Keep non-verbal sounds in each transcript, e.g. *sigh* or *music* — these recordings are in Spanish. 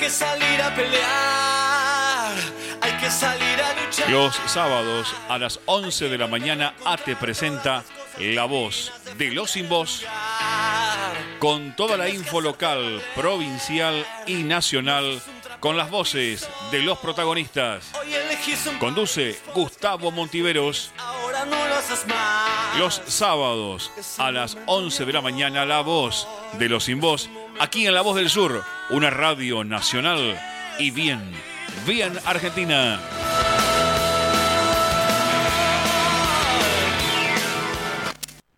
que salir a pelear, hay que salir a luchar. Los sábados a las 11 de la mañana ATE presenta La Voz de los Sin Voz con toda la info local, provincial y nacional con las voces de los protagonistas. Conduce Gustavo Montiveros. Los sábados a las 11 de la mañana, La Voz de los Sin Voz, aquí en La Voz del Sur, una radio nacional y bien, bien Argentina.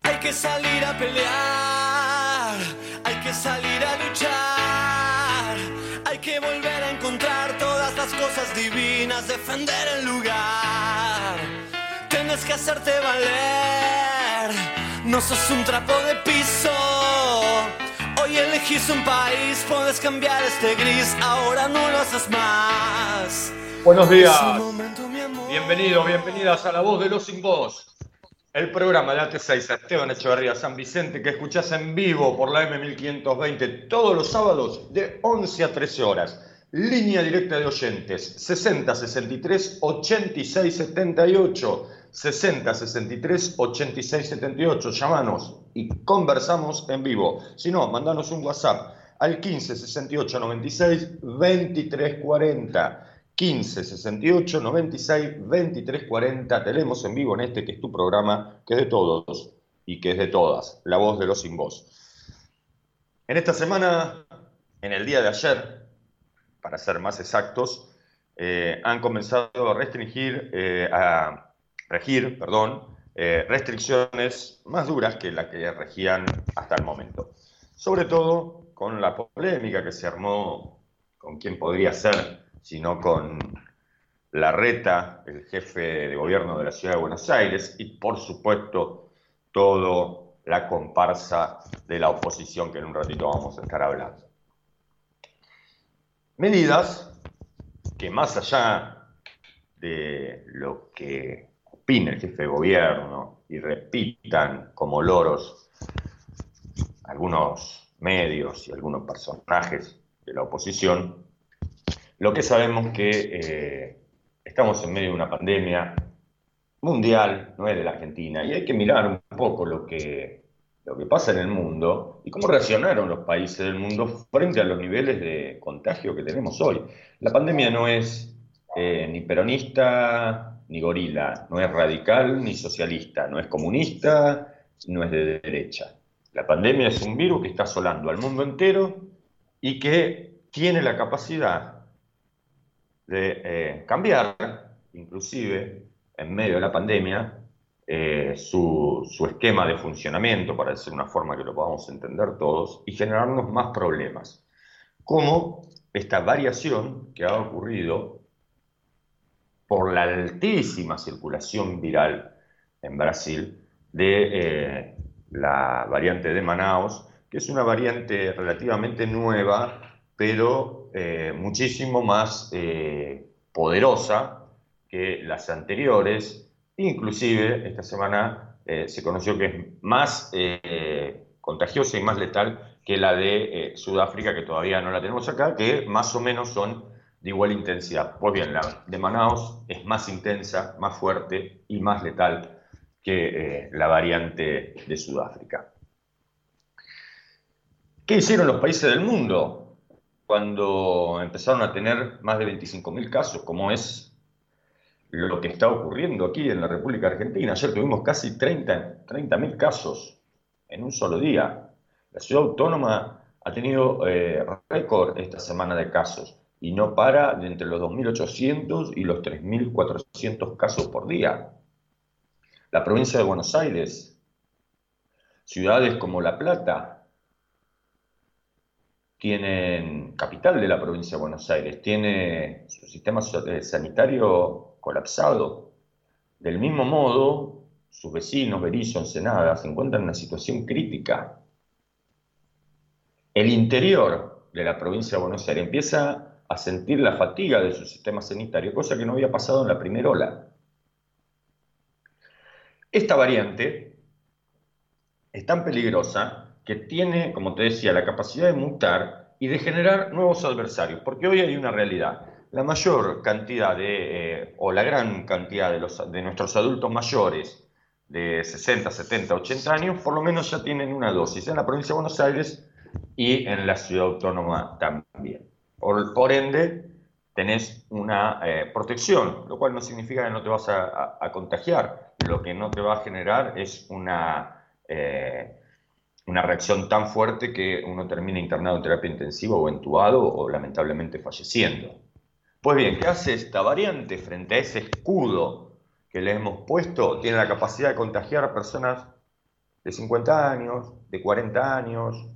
Hay que salir a pelear, hay que salir a luchar, hay que volver a encontrar todas las cosas divinas, defender el lugar. Tienes que hacerte valer, no sos un trapo de piso. Hoy elegís un país, puedes cambiar este gris, ahora no lo haces más. Buenos días. Bienvenidos, bienvenidas a La Voz de los Sin Voz. El programa de AT6 Esteban Echeverría San Vicente que escuchás en vivo por la M1520 todos los sábados de 11 a 13 horas. Línea directa de oyentes 60 63 86 78. 60 63 86 78. Llamanos y conversamos en vivo. Si no, mandanos un WhatsApp al 15 68 96 23 40. 15 68 96 23 40. Tenemos en vivo en este que es tu programa, que es de todos y que es de todas, la voz de los sin voz. En esta semana, en el día de ayer, para ser más exactos, eh, han comenzado a restringir, eh, a regir, perdón, eh, restricciones más duras que las que regían hasta el momento. Sobre todo con la polémica que se armó con quién podría ser sino con Larreta, el jefe de gobierno de la ciudad de Buenos Aires, y por supuesto toda la comparsa de la oposición que en un ratito vamos a estar hablando. Medidas que más allá de lo que opine el jefe de gobierno y repitan como loros algunos medios y algunos personajes de la oposición, lo que sabemos que eh, estamos en medio de una pandemia mundial, no es de la Argentina, y hay que mirar un poco lo que, lo que pasa en el mundo y cómo reaccionaron los países del mundo frente a los niveles de contagio que tenemos hoy. La pandemia no es eh, ni peronista ni gorila, no es radical ni socialista, no es comunista, no es de derecha. La pandemia es un virus que está asolando al mundo entero y que tiene la capacidad de eh, cambiar, inclusive en medio de la pandemia, eh, su, su esquema de funcionamiento, para decir una forma que lo podamos entender todos, y generarnos más problemas. Como esta variación que ha ocurrido por la altísima circulación viral en Brasil de eh, la variante de Manaus, que es una variante relativamente nueva, pero eh, muchísimo más eh, poderosa que las anteriores. Inclusive esta semana se conoció que es más contagiosa y más letal que la de Sudáfrica, que todavía no la tenemos acá, que más o menos son de igual intensidad. Pues bien, la de Manaus es más intensa, más fuerte y más letal que eh, la variante de Sudáfrica. ¿Qué hicieron los países del mundo cuando empezaron a tener más de 25.000 casos, como es lo que está ocurriendo aquí en la República Argentina? Ayer tuvimos casi 30.000 30 casos en un solo día. La ciudad autónoma ha tenido eh, récord esta semana de casos y no para de entre los 2.800 y los 3.400 casos por día. La provincia de Buenos Aires, ciudades como La Plata, tienen, capital de la provincia de Buenos Aires, tiene su sistema eh, sanitario colapsado. Del mismo modo, sus vecinos, Berizo, Ensenada, se encuentran en una situación crítica. El interior de la provincia de Buenos Aires empieza a sentir la fatiga de su sistema sanitario, cosa que no había pasado en la primera ola. Esta variante es tan peligrosa que tiene, como te decía, la capacidad de mutar y de generar nuevos adversarios, porque hoy hay una realidad. La mayor cantidad de, eh, o la gran cantidad de, los, de nuestros adultos mayores de 60, 70, 80 años, por lo menos ya tienen una dosis en la provincia de Buenos Aires y en la ciudad autónoma también. Por, ende, tenés una eh, protección, lo cual no significa que no te vas a, contagiar. Lo que no te va a generar es una, eh, una reacción tan fuerte que uno termine internado en terapia intensiva o entubado o lamentablemente falleciendo. Pues bien, ¿qué hace esta variante frente a ese escudo que le hemos puesto? Tiene la capacidad de contagiar a personas de 50 años, de 40 años,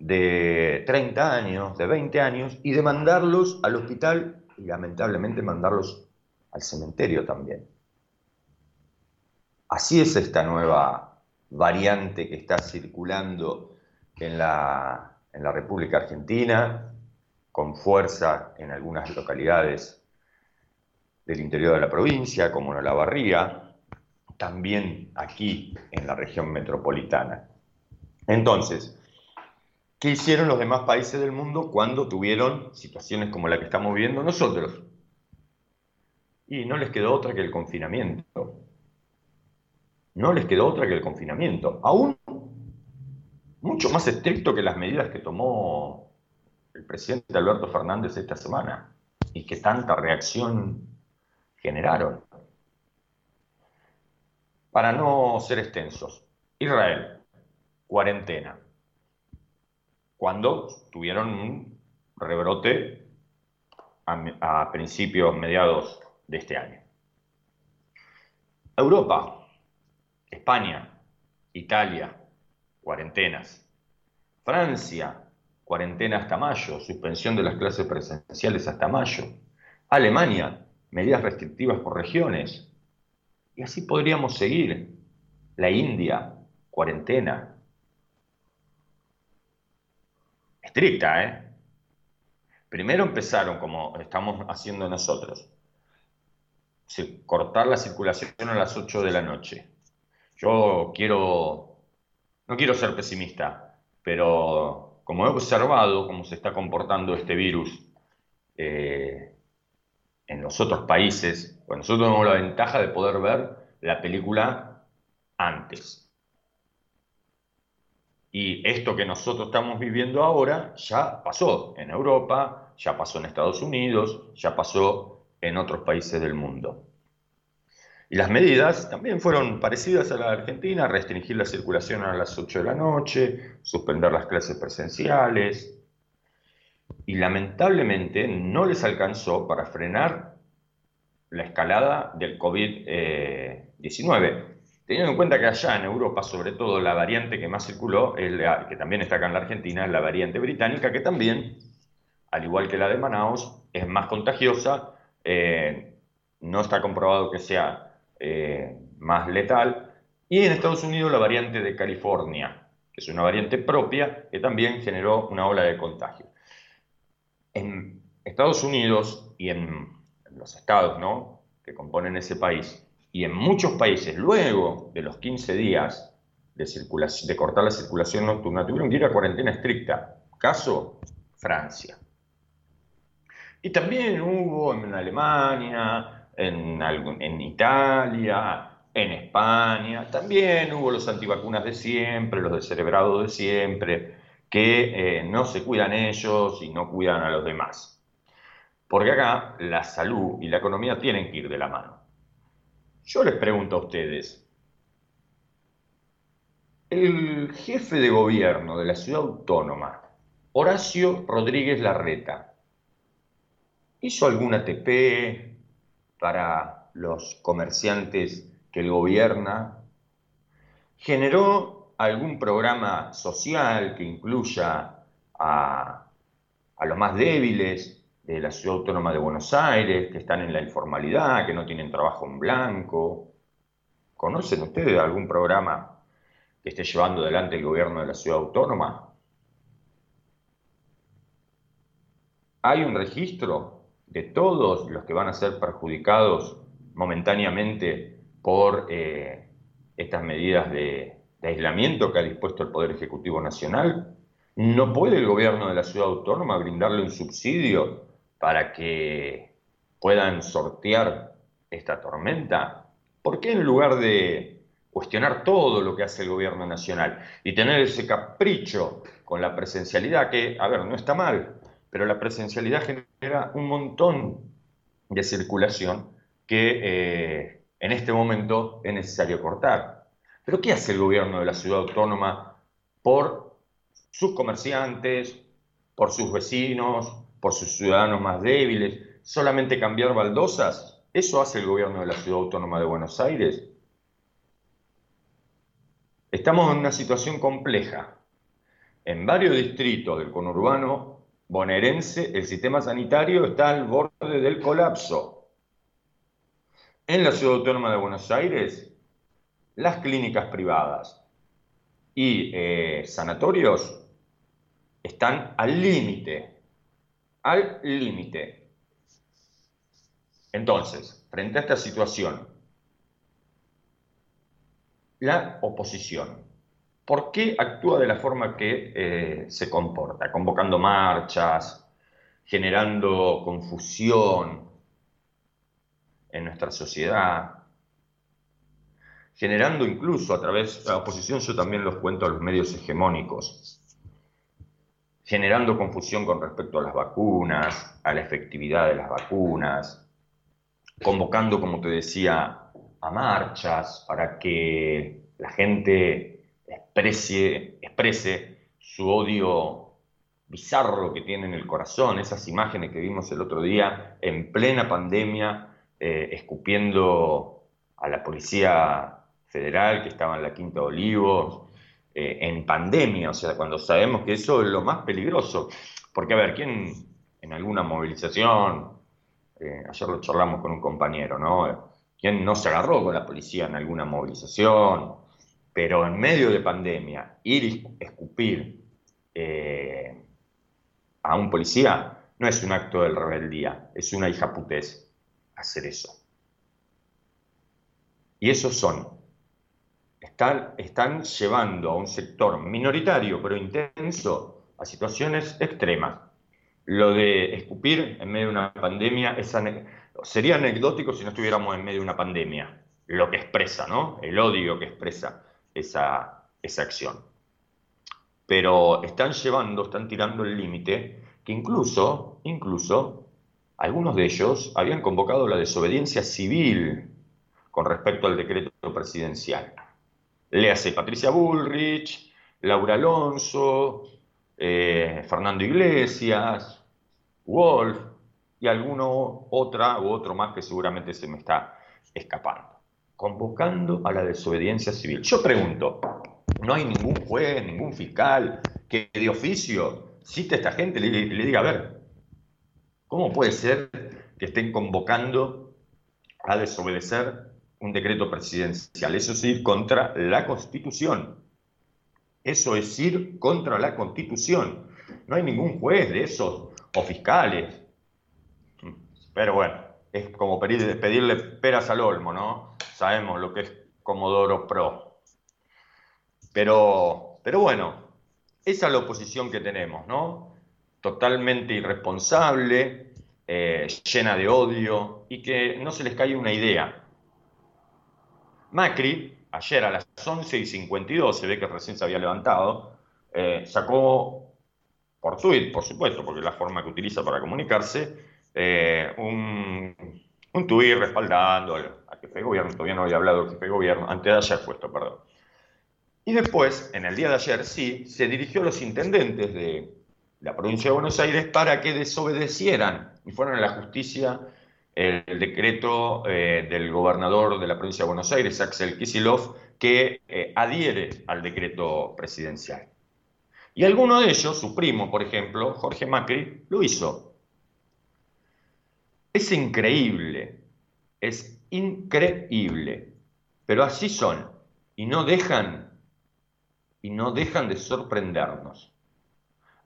de 30 años, de 20 años, y de mandarlos al hospital y lamentablemente mandarlos al cementerio también. Así es esta nueva variante que está circulando en la, en la República Argentina, con fuerza en algunas localidades del interior de la provincia, como en La Barría, también aquí en la región metropolitana. Entonces, ¿Qué hicieron los demás países del mundo cuando tuvieron situaciones como la que estamos viviendo nosotros? Y no les quedó otra que el confinamiento. No les quedó otra que el confinamiento. Aún mucho más estricto que las medidas que tomó el presidente Alberto Fernández esta semana y que tanta reacción generaron. Para no ser extensos, Israel, cuarentena cuando tuvieron un rebrote a, principios, mediados de este año. Europa, España, Italia, cuarentenas. Francia, cuarentena hasta mayo, suspensión de las clases presenciales hasta mayo. Alemania, medidas restrictivas por regiones. Y así podríamos seguir. La India, cuarentena estricta, ¿eh? Primero empezaron, como estamos haciendo nosotros, cortar la circulación a las 8 de la noche. Yo quiero, no quiero ser pesimista, pero como he observado cómo se está comportando este virus eh, en los otros países, pues nosotros tenemos la ventaja de poder ver la película antes. Y esto que nosotros estamos viviendo ahora ya pasó en Europa, ya pasó en Estados Unidos, ya pasó en otros países del mundo. Y las medidas también fueron parecidas a la Argentina, restringir la circulación a las 8 de la noche, suspender las clases presenciales. Y lamentablemente no les alcanzó para frenar la escalada del COVID-19. Teniendo en cuenta que allá en Europa, sobre todo, la variante que más circuló, que también está acá en la Argentina, es la variante británica, que también, al igual que la de Manaus, es más contagiosa, eh, no está comprobado que sea eh, más letal, y en Estados Unidos la variante de California, que es una variante propia que también generó una ola de contagio. En Estados Unidos y en los estados ¿no? que componen ese país, y en muchos países, luego de los 15 días de, cortar la circulación nocturna, tuvieron que ir a cuarentena estricta. Caso, Francia. Y también hubo en Alemania, en, en Italia, en España, también hubo los antivacunas de siempre, los descerebrados de siempre, que eh, no se cuidan ellos y no cuidan a los demás. Porque acá la salud y la economía tienen que ir de la mano. Yo les pregunto a ustedes, el jefe de gobierno de la ciudad autónoma, Horacio Rodríguez Larreta, ¿hizo alguna ATP para los comerciantes que él gobierna? ¿Generó algún programa social que incluya a los más débiles, de la Ciudad Autónoma de Buenos Aires, que están en la informalidad, que no tienen trabajo en blanco. ¿Conocen ustedes algún programa que esté llevando adelante el gobierno de la Ciudad Autónoma? ¿Hay un registro de todos los que van a ser perjudicados momentáneamente por eh, estas medidas de aislamiento que ha dispuesto el Poder Ejecutivo Nacional? ¿No puede el gobierno de la ciudad autónoma brindarle un subsidio para que puedan sortear esta tormenta? ¿Por qué en lugar de cuestionar todo lo que hace el gobierno nacional y tener ese capricho con la presencialidad que, a ver, no está mal, pero la presencialidad genera un montón de circulación que eh, en este momento es necesario cortar. Pero ¿qué hace el gobierno de la ciudad autónoma por sus comerciantes, por sus vecinos, por sus ciudadanos más débiles? ¿Solamente cambiar baldosas? ¿Eso hace el gobierno de la ciudad autónoma de Buenos Aires? Estamos en una situación compleja. En varios distritos del conurbano bonaerense, el sistema sanitario está al borde del colapso. En la ciudad autónoma de Buenos Aires, las clínicas privadas y eh, sanatorios están al límite, al límite. Entonces, frente a esta situación, la oposición ¿Por qué actúa de la forma que eh, se comporta? Convocando marchas, generando confusión en nuestra sociedad, generando incluso a través de la oposición, yo también los cuento a los medios hegemónicos, generando confusión con respecto a las vacunas, a la efectividad de las vacunas, convocando, como te decía, a marchas para que la gente exprese, su odio bizarro que tiene en el corazón, esas imágenes que vimos el otro día en plena pandemia, eh, escupiendo a la Policía Federal que estaba en la Quinta de Olivos, eh, en pandemia, o sea, cuando sabemos que eso es lo más peligroso. Porque, a ver, ¿quién en alguna movilización, eh, ayer lo charlamos con un compañero, ¿no? ¿Quién no se agarró con la policía en alguna movilización? Pero en medio de pandemia, ir y escupir eh, a un policía no es un acto de rebeldía, es una hijaputez hacer eso. Y esos son, están, llevando a un sector minoritario pero intenso a situaciones extremas. Lo de escupir en medio de una pandemia sería anecdótico si no estuviéramos en medio de una pandemia. Lo que expresa, ¿no? El odio que expresa esa, esa acción. Pero están llevando, están tirando el límite, que incluso, incluso, algunos de ellos habían convocado la desobediencia civil con respecto al decreto presidencial. Le hace Patricia Bullrich, Laura Alonso, eh, Fernando Iglesias, Wolf y alguno otra u otro más que seguramente se me está escapando convocando a la desobediencia civil. Yo pregunto, ¿no hay ningún juez, ningún fiscal que de oficio cite a esta gente y le, diga, a ver, ¿cómo puede ser que estén convocando a desobedecer un decreto presidencial? Eso es ir contra la Constitución. Eso es ir contra la Constitución. No hay ningún juez de esos o fiscales. Pero bueno, es como pedirle peras al olmo, ¿no? sabemos lo que es Comodoro Pro. Pero, pero bueno, esa es la oposición que tenemos, ¿no? Totalmente irresponsable, eh, llena de odio y que no se les cae una idea. Macri, ayer a las 11 y 52, se ve que recién se había levantado, eh, sacó por tweet, por supuesto, porque es la forma que utiliza para comunicarse, eh, un, un tuit respaldando jefe de gobierno, todavía no había hablado el jefe de gobierno, antes de ayer fue esto, perdón. Y después, en el día de ayer, sí, se dirigió a los intendentes de la provincia de Buenos Aires para que desobedecieran y fueran a la justicia el, decreto eh, del gobernador de la provincia de Buenos Aires, Axel Kisilov, que eh, adhiere al decreto presidencial. Y alguno de ellos, su primo, por ejemplo, Jorge Macri, lo hizo. Es increíble, es increíble. Pero así son. Y no dejan, y no dejan de sorprendernos.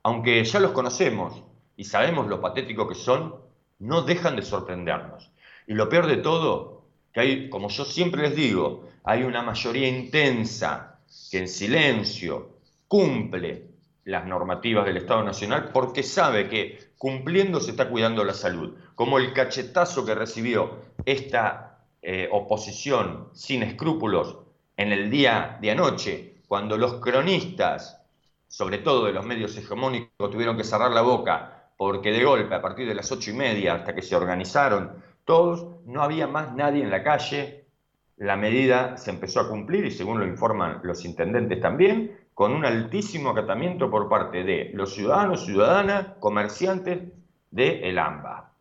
Aunque ya los conocemos y sabemos lo patético que son, no dejan de sorprendernos. Y lo peor de todo, que hay, como yo siempre les digo, hay una mayoría intensa que en silencio cumple las normativas del Estado Nacional porque sabe que cumpliendo se está cuidando la salud. Como el cachetazo que recibió esta eh, oposición sin escrúpulos en el día de anoche, cuando los cronistas, sobre todo de los medios hegemónicos, tuvieron que cerrar la boca porque de golpe, a partir de las ocho y media, hasta que se organizaron todos, no había más nadie en la calle, la medida se empezó a cumplir y según lo informan los intendentes también, con un altísimo acatamiento por parte de los ciudadanos, ciudadanas, comerciantes de El AMBA.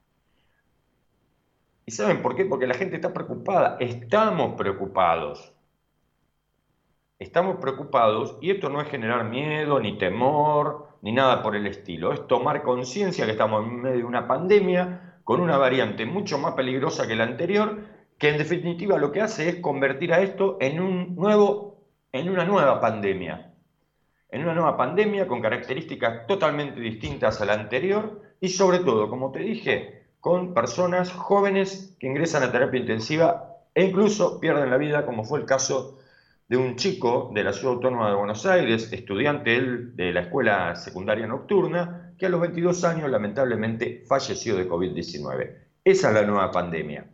¿Y saben por qué? Porque la gente está preocupada, estamos preocupados. Estamos preocupados y esto no es generar miedo, ni temor, ni nada por el estilo. Es tomar conciencia que estamos en medio de una pandemia con una variante mucho más peligrosa que la anterior, que en definitiva lo que hace es convertir a esto en, un nuevo, en una nueva pandemia en una nueva pandemia con características totalmente distintas a la anterior y sobre todo, como te dije, con personas jóvenes que ingresan a terapia intensiva e incluso pierden la vida, como fue el caso de un chico de la Ciudad Autónoma de Buenos Aires, estudiante de la escuela secundaria nocturna, que a los 22 años lamentablemente falleció de COVID-19. Esa es la nueva pandemia.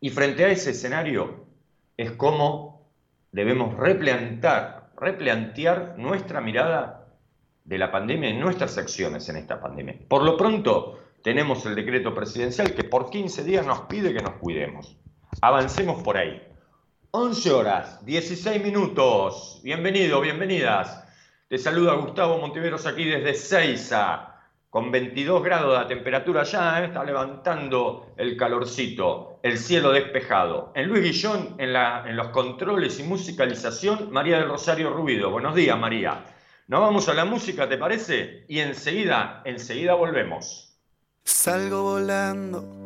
Y frente a ese escenario es como debemos replantar replantear nuestra mirada de la pandemia y nuestras acciones en esta pandemia. Por lo pronto, tenemos el decreto presidencial que por 15 días nos pide que nos cuidemos. Avancemos por ahí. 11 horas, 16 minutos. Bienvenido, bienvenidas. Te saluda Gustavo Montiveros aquí desde Seiza con 22 grados de temperatura ya, ¿eh? está levantando el calorcito, el cielo despejado. En Luis Guillón, en, en los controles y musicalización, María del Rosario Rubido. Buenos días, María. Nos vamos a la música, ¿te parece? Y enseguida, enseguida volvemos. Salgo volando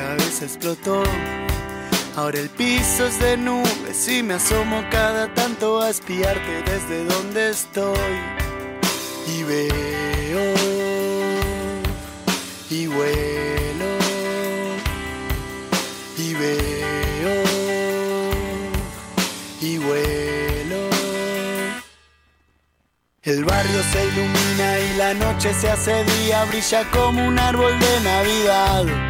cabeza explotó. Ahora el piso es de nubes y me asomo cada tanto a espiarte desde donde estoy. Y veo y vuelo y veo y vuelo. El barrio se ilumina y la noche se hace día, brilla como un árbol de Navidad.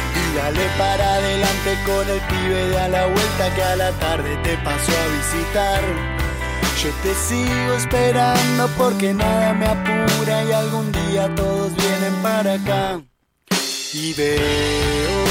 Dale para adelante con el pibe de a la vuelta que a la tarde te pasó a visitar. Yo te sigo esperando porque nada me apura y algún día todos vienen para acá. Y veo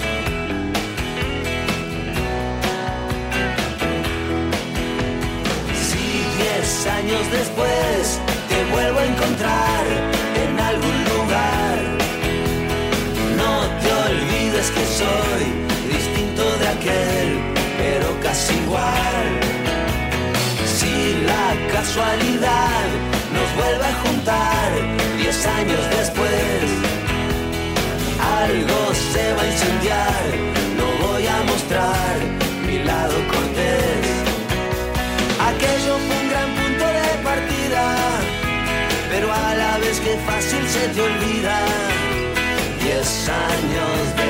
te olvida. Diez años después,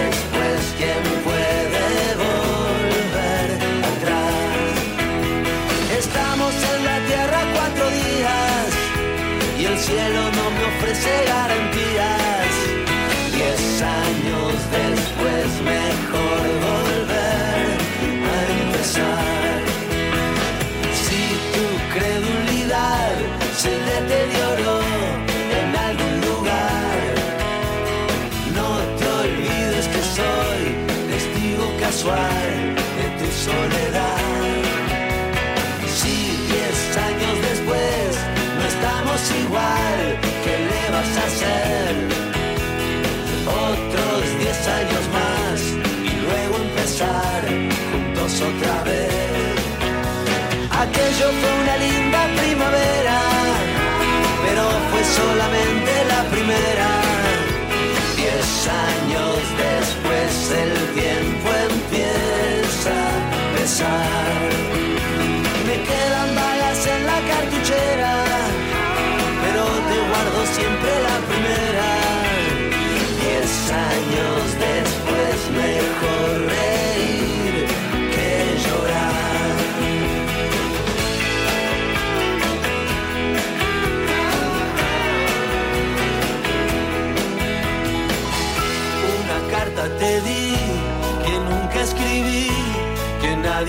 otra vez. Aquello fue una linda primavera, pero fue solamente la primera.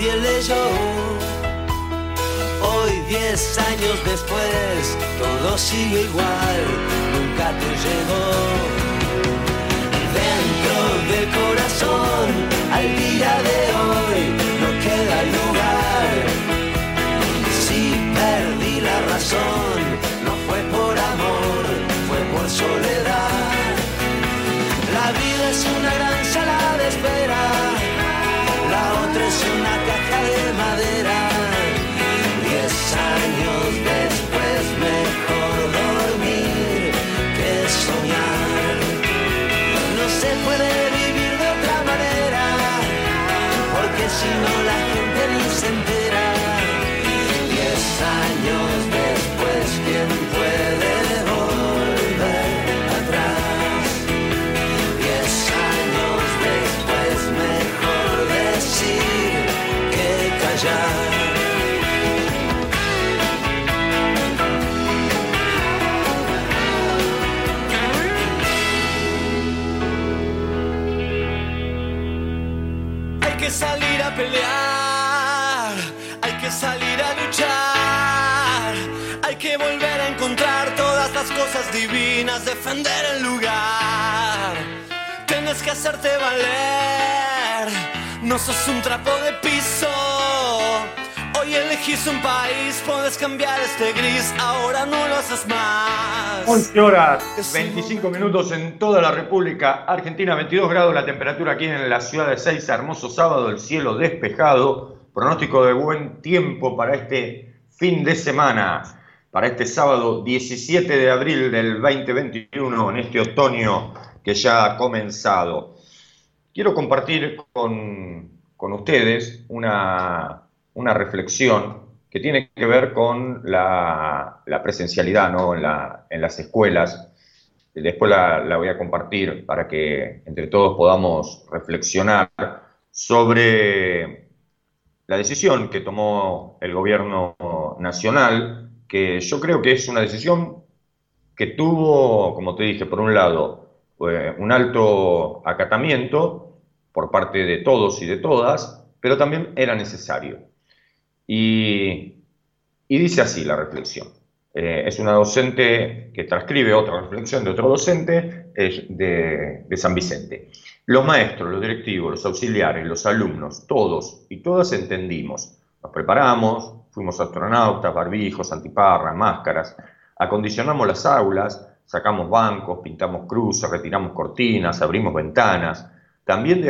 Nadie leyó. Hoy, diez años después, todo sigue igual, nunca te llegó. Dentro del corazón, al día de hoy, no queda lugar. Si perdí la razón, cosas divinas, defender el lugar. Tienes que hacerte valer, no sos un trapo de piso. Hoy elegís un país, puedes cambiar este gris, ahora no lo haces más. 11 horas 25 minutos en toda la República Argentina, 22 grados la temperatura aquí en la ciudad de Seiza, hermoso sábado, el cielo despejado, pronóstico de buen tiempo para este fin de semana, para este sábado 17 de abril del 2021, en este otoño que ya ha comenzado. Quiero compartir con, con ustedes una, una reflexión que tiene que ver con la, presencialidad ¿no? en, la- en las escuelas. Después la voy a compartir para que entre todos podamos reflexionar sobre la decisión que tomó el gobierno nacional, que yo creo que es una decisión que tuvo, como te dije, por un lado, eh, un alto acatamiento por parte de todos y de todas, pero también era necesario. Y, Y dice así la reflexión. Eh, es una docente que transcribe otra reflexión de otro docente de, de San Vicente. Los maestros, los directivos, los auxiliares, los alumnos, todos y todas entendimos. Nos preparamos, fuimos astronautas, barbijos, antiparras, máscaras, acondicionamos las aulas, sacamos bancos, pintamos cruces, retiramos cortinas, abrimos ventanas. También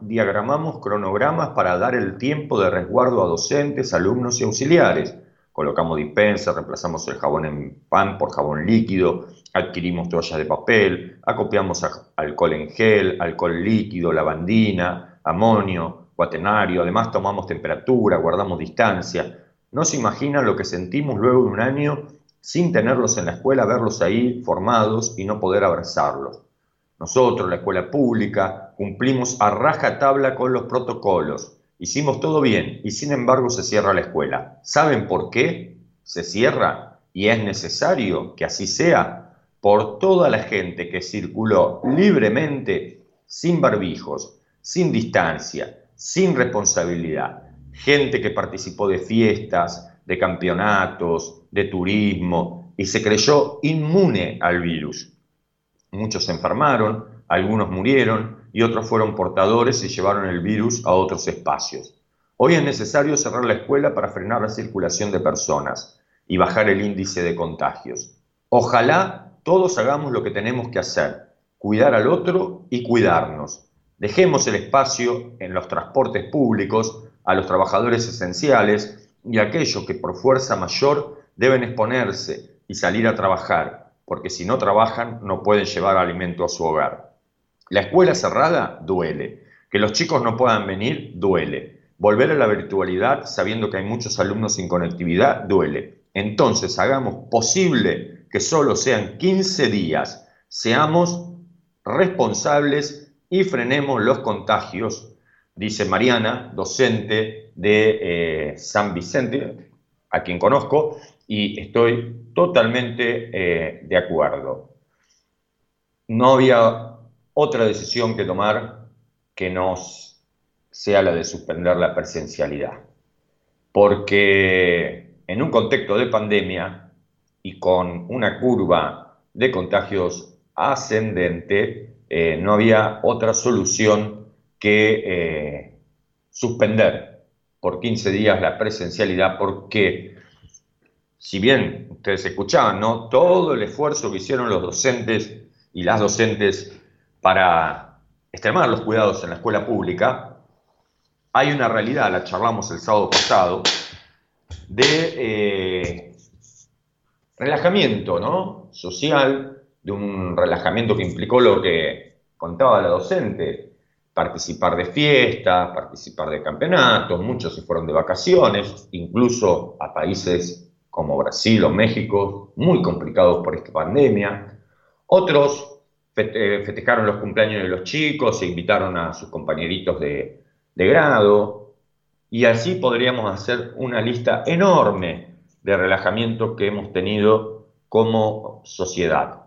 diagramamos cronogramas para dar el tiempo de resguardo a docentes, alumnos y auxiliares colocamos dispensa, reemplazamos el jabón en pan por jabón líquido, adquirimos toallas de papel, acopiamos alcohol en gel, alcohol líquido, lavandina, amonio, cuatenario, además tomamos temperatura, guardamos distancia. No se imaginan lo que sentimos luego de un año sin tenerlos en la escuela, verlos ahí formados y no poder abrazarlos. Nosotros, la escuela pública, cumplimos a raja tabla con los protocolos Hicimos todo bien y sin embargo se cierra la escuela. ¿Saben por qué se cierra? Y es necesario que así sea por toda la gente que circuló libremente, sin barbijos, sin distancia, sin responsabilidad. Gente que participó de fiestas, de campeonatos, de turismo y se creyó inmune al virus. Muchos se enfermaron, algunos murieron y otros fueron portadores y llevaron el virus a otros espacios. Hoy es necesario cerrar la escuela para frenar la circulación de personas y bajar el índice de contagios. Ojalá todos hagamos lo que tenemos que hacer, cuidar al otro y cuidarnos. Dejemos el espacio en los transportes públicos a los trabajadores esenciales y a aquellos que por fuerza mayor deben exponerse y salir a trabajar, porque si no trabajan no pueden llevar alimento a su hogar. La escuela cerrada duele. Que los chicos no puedan venir duele. Volver a la virtualidad sabiendo que hay muchos alumnos sin conectividad duele. Entonces hagamos posible que solo sean 15 días. Seamos responsables y frenemos los contagios, dice Mariana, docente de eh, San Vicente, a quien conozco, y estoy totalmente eh, de acuerdo. No había otra decisión que tomar que nos sea la de suspender la presencialidad. Porque en un contexto de pandemia y con una curva de contagios ascendente, eh, no había otra solución que eh, suspender por 15 días la presencialidad porque si bien ustedes escuchaban, ¿no? todo el esfuerzo que hicieron los docentes y las docentes para extremar los cuidados en la escuela pública, hay una realidad, la charlamos el sábado pasado, de eh, relajamiento ¿no? social, de un relajamiento que implicó lo que contaba la docente, participar de fiestas, participar de campeonatos, muchos se fueron de vacaciones, incluso a países como Brasil o México, muy complicados por esta pandemia. Otros eh, festejaron los cumpleaños de los chicos, se invitaron a sus compañeritos de, grado, y así podríamos hacer una lista enorme de relajamiento que hemos tenido como sociedad.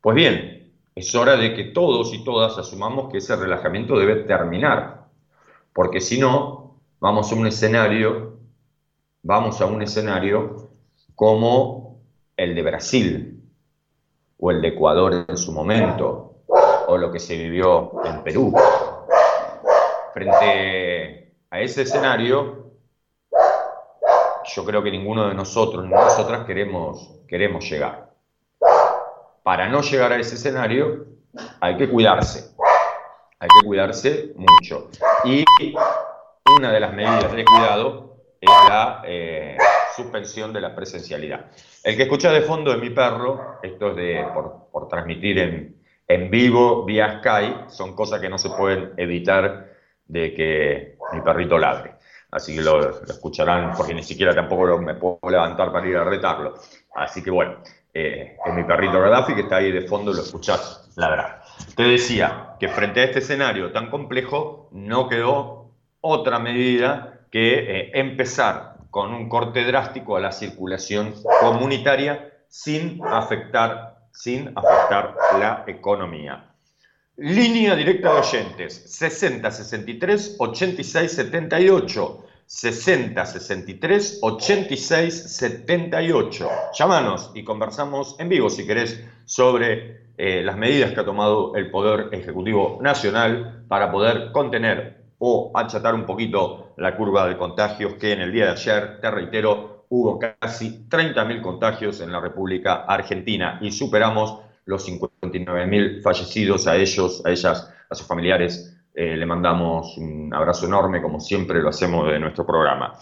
Pues bien, es hora de que todos y todas asumamos que ese relajamiento debe terminar, porque si no, vamos a un escenario, vamos a un escenario como el de Brasil, o el de Ecuador en su momento, o lo que se vivió en Perú. Frente a ese escenario, yo creo que ninguno de nosotros ni nosotras queremos, queremos llegar. Para no llegar a ese escenario hay que cuidarse, hay que cuidarse mucho. Y una de las medidas de cuidado es la eh, suspensión de la presencialidad. El que escucha de fondo es mi perro, esto es de, por, transmitir en, en, vivo vía Skype, son cosas que no se pueden evitar de que mi perrito ladre. Así que lo, escucharán porque ni siquiera tampoco me puedo levantar para ir a retarlo. Así que bueno, eh, es mi perrito Gaddafi que está ahí de fondo, lo escuchás ladrar. Te decía que frente a este escenario tan complejo no quedó otra medida que eh, empezar con un corte drástico a la circulación comunitaria sin afectar, sin afectar la economía. Línea directa de oyentes 60 63 86 78. 60 63 86 78. Llámanos y conversamos en vivo si querés sobre eh, las medidas que ha tomado el Poder Ejecutivo Nacional para poder contener o achatar un poquito la curva de contagios que en el día de ayer, te reitero, hubo casi 30.000 contagios en la República Argentina y superamos los 59.000 fallecidos a ellos, a ellas, a sus familiares. Eh, le mandamos un abrazo enorme, como siempre lo hacemos de nuestro programa.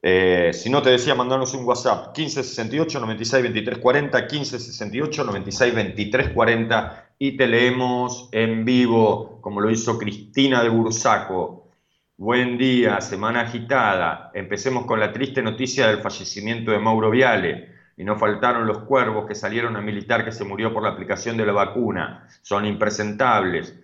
Eh, si no te decía, mandarnos un WhatsApp 1568 96 23 40, 1568 96 23 40 y te leemos en vivo, como lo hizo Cristina de Bursaco. Buen día, semana agitada. Empecemos con la triste noticia del fallecimiento de Mauro Viale. Y no faltaron los cuervos que salieron a militar que se murió por la aplicación de la vacuna. Son impresentables.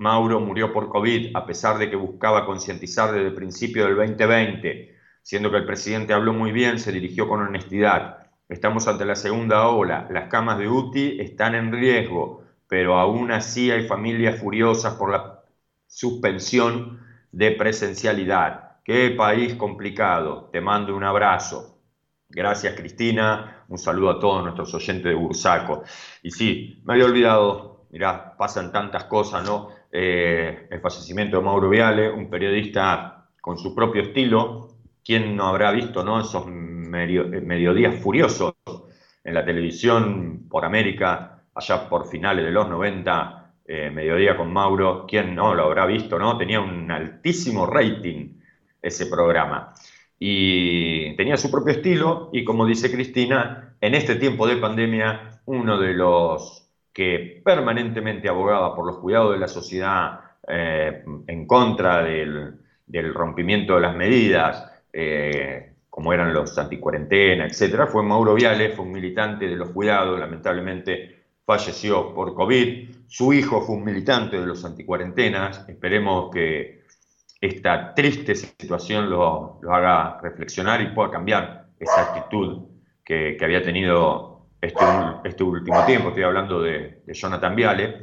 Mauro murió por COVID a pesar de que buscaba concientizar desde el principio del 2020. Siendo que el presidente habló muy bien, se dirigió con honestidad. Estamos ante la segunda ola. Las camas de UTI están en riesgo, pero aún así hay familias furiosas por la suspensión de presencialidad. Qué país complicado. Te mando un abrazo. Gracias Cristina, un saludo a todos nuestros oyentes de Bursaco. Y sí, me había olvidado, mirá, pasan tantas cosas, ¿no? Eh, el fallecimiento de Mauro Viale, un periodista con su propio estilo. ¿Quién no habrá visto, ¿no? Esos mediodías furiosos en la televisión por América, allá por finales de los 90, eh, Mediodía con Mauro, ¿quién no lo habrá visto? no? Tenía un altísimo rating ese programa. Y tenía su propio estilo y como dice Cristina, en este tiempo de pandemia, uno de los que permanentemente abogaba por los cuidados de la sociedad eh, en contra del, rompimiento de las medidas, eh, como eran los anticuarentena, etcétera, fue Mauro Viale, fue un militante de los cuidados, lamentablemente falleció por COVID, su hijo fue un militante de los anticuarentenas, esperemos que esta triste situación lo, haga reflexionar y pueda cambiar esa actitud que, había tenido este, este, último tiempo, estoy hablando de, Jonathan Viale,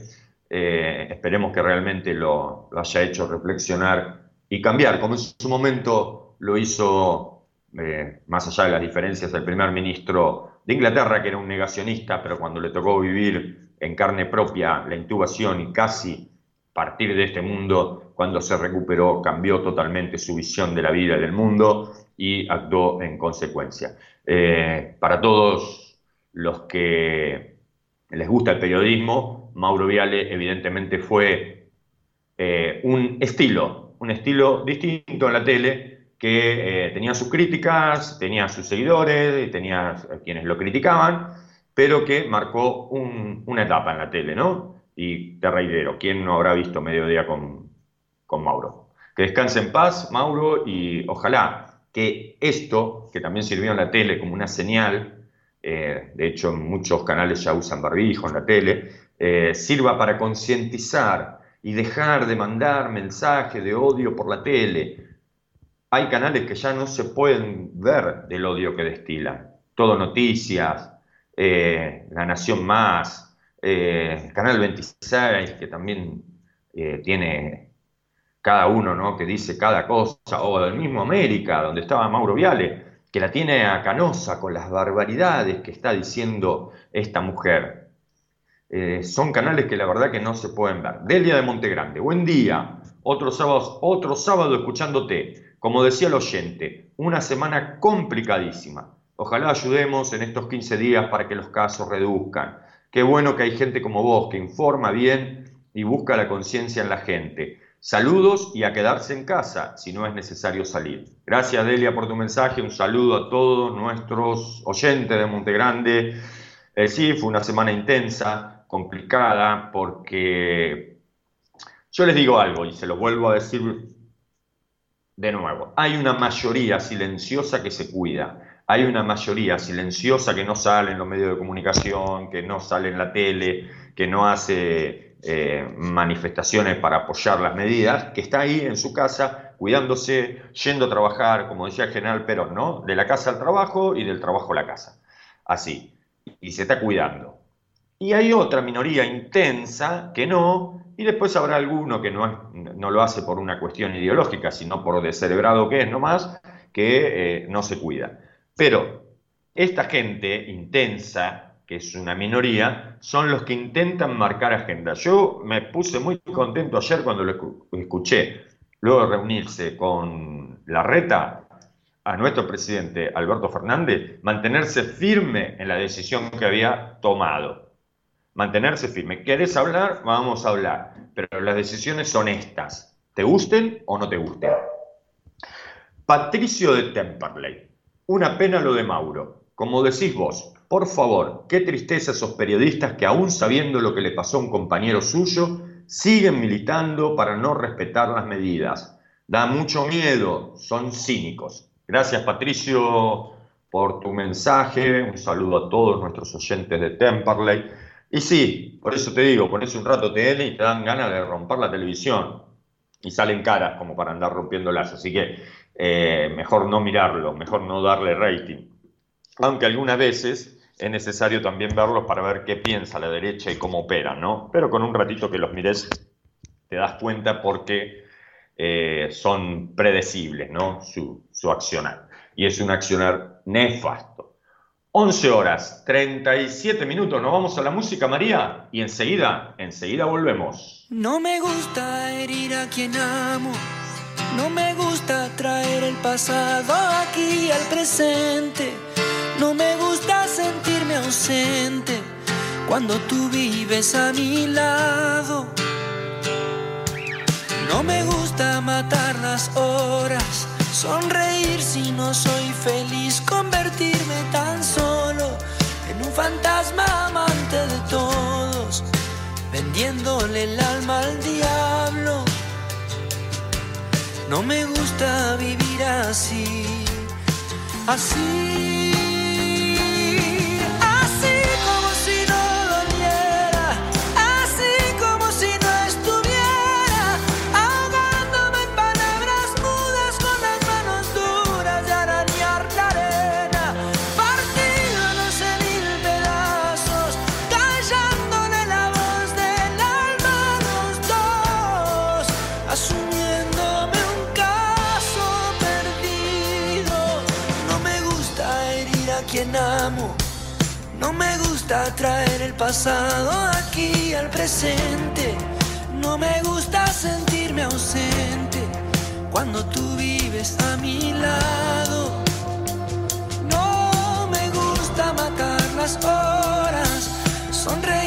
eh, esperemos que realmente lo, haya hecho reflexionar y cambiar, como en su momento lo hizo, eh, más allá de las diferencias, el primer ministro de Inglaterra, que era un negacionista, pero cuando le tocó vivir en carne propia la intubación y casi partir de este mundo, cuando se recuperó, cambió totalmente su visión de la vida y del mundo y actuó en consecuencia. Eh, para todos los que les gusta el periodismo, Mauro Viale evidentemente fue eh, un estilo, un estilo distinto en la tele, que eh, tenía sus críticas, tenía sus seguidores, tenía quienes lo criticaban, pero que marcó una etapa en la tele, ¿no? Y te reitero, ¿quién no habrá visto Mediodía con, con Mauro? Que descanse en paz, Mauro, y ojalá que esto, que también sirvió en la tele como una señal, eh, de hecho muchos canales ya usan barbijo en la tele, eh, sirva para concientizar y dejar de mandar mensajes de odio por la tele, hay canales que ya no se pueden ver del odio que destilan. Todo Noticias, eh, La Nación Más, Canal 26, que también tiene cada uno, ¿no? Que dice cada cosa, o el mismo América, donde estaba Mauro Viale, que la tiene a Canosa con las barbaridades que está diciendo esta mujer. son canales que la verdad que no se pueden ver. Delia de Montegrande, buen día. Otro sábado, otro sábado escuchándote. Como decía el oyente, una semana complicadísima. Ojalá ayudemos en estos 15 días para que los casos reduzcan. Qué bueno que hay gente como vos que informa bien y busca la conciencia en la gente. Saludos y a quedarse en casa si no es necesario salir. Gracias Delia por tu mensaje, un saludo a todos nuestros oyentes de Montegrande. Eh, sí, fue una semana intensa, complicada, porque yo les digo algo y se lo vuelvo a decir de nuevo, hay una mayoría silenciosa que se cuida, hay una mayoría silenciosa que no sale en los medios de comunicación, que no sale en la tele, que no hace eh, manifestaciones para apoyar las medidas, que está ahí en su casa cuidándose, yendo a trabajar, como decía el general Perón, ¿no? De la casa al trabajo y del trabajo a la casa. Así. Y se está cuidando. Y hay otra minoría intensa que no, y después habrá alguno que no, no lo hace por una cuestión ideológica, sino por descerebrado que es nomás, que eh, no se cuida. Pero esta gente intensa, que es una minoría, son los que intentan marcar agenda. Yo me puse muy contento ayer cuando lo escuché, luego de reunirse con la reta, a nuestro presidente Alberto Fernández, mantenerse firme en la decisión que había tomado mantenerse firme. ¿Querés hablar? Vamos a hablar. Pero las decisiones son estas. ¿Te gusten o no te gusten? Patricio de Temperley. Una pena lo de Mauro. Como decís vos, por favor, qué tristeza esos periodistas que aún sabiendo lo que le pasó a un compañero suyo, siguen militando para no respetar las medidas. Da mucho miedo, son cínicos. Gracias Patricio por tu mensaje, un saludo a todos nuestros oyentes de Temperley. Y sí, por eso te digo, pones un rato TN y te dan ganas de romper la televisión. Y salen caras como para andar rompiéndolas. Así que eh, mejor no mirarlo, mejor no darle rating. Aunque algunas veces es necesario también verlos para ver qué piensa la derecha y cómo opera, ¿no? Pero con un ratito que los mires te das cuenta porque eh, son predecibles, ¿no? Su, su accionar. Y es un accionar nefasto. 11 horas, 37 minutos, nos vamos a la música, María, y enseguida, enseguida volvemos. No me gusta herir a quien amo, no me gusta traer el pasado aquí al presente, no me gusta sentirme cuando tú vives a mi lado. No me gusta matar las horas Sonreír si no soy feliz, convertirme tan solo en un fantasma amante de todos, vendiéndole el alma al diablo. No me gusta vivir así, así. Traer el pasado aquí al presente. No me gusta sentirme ausente cuando tú vives a mi lado. No me gusta matar las horas, sonreír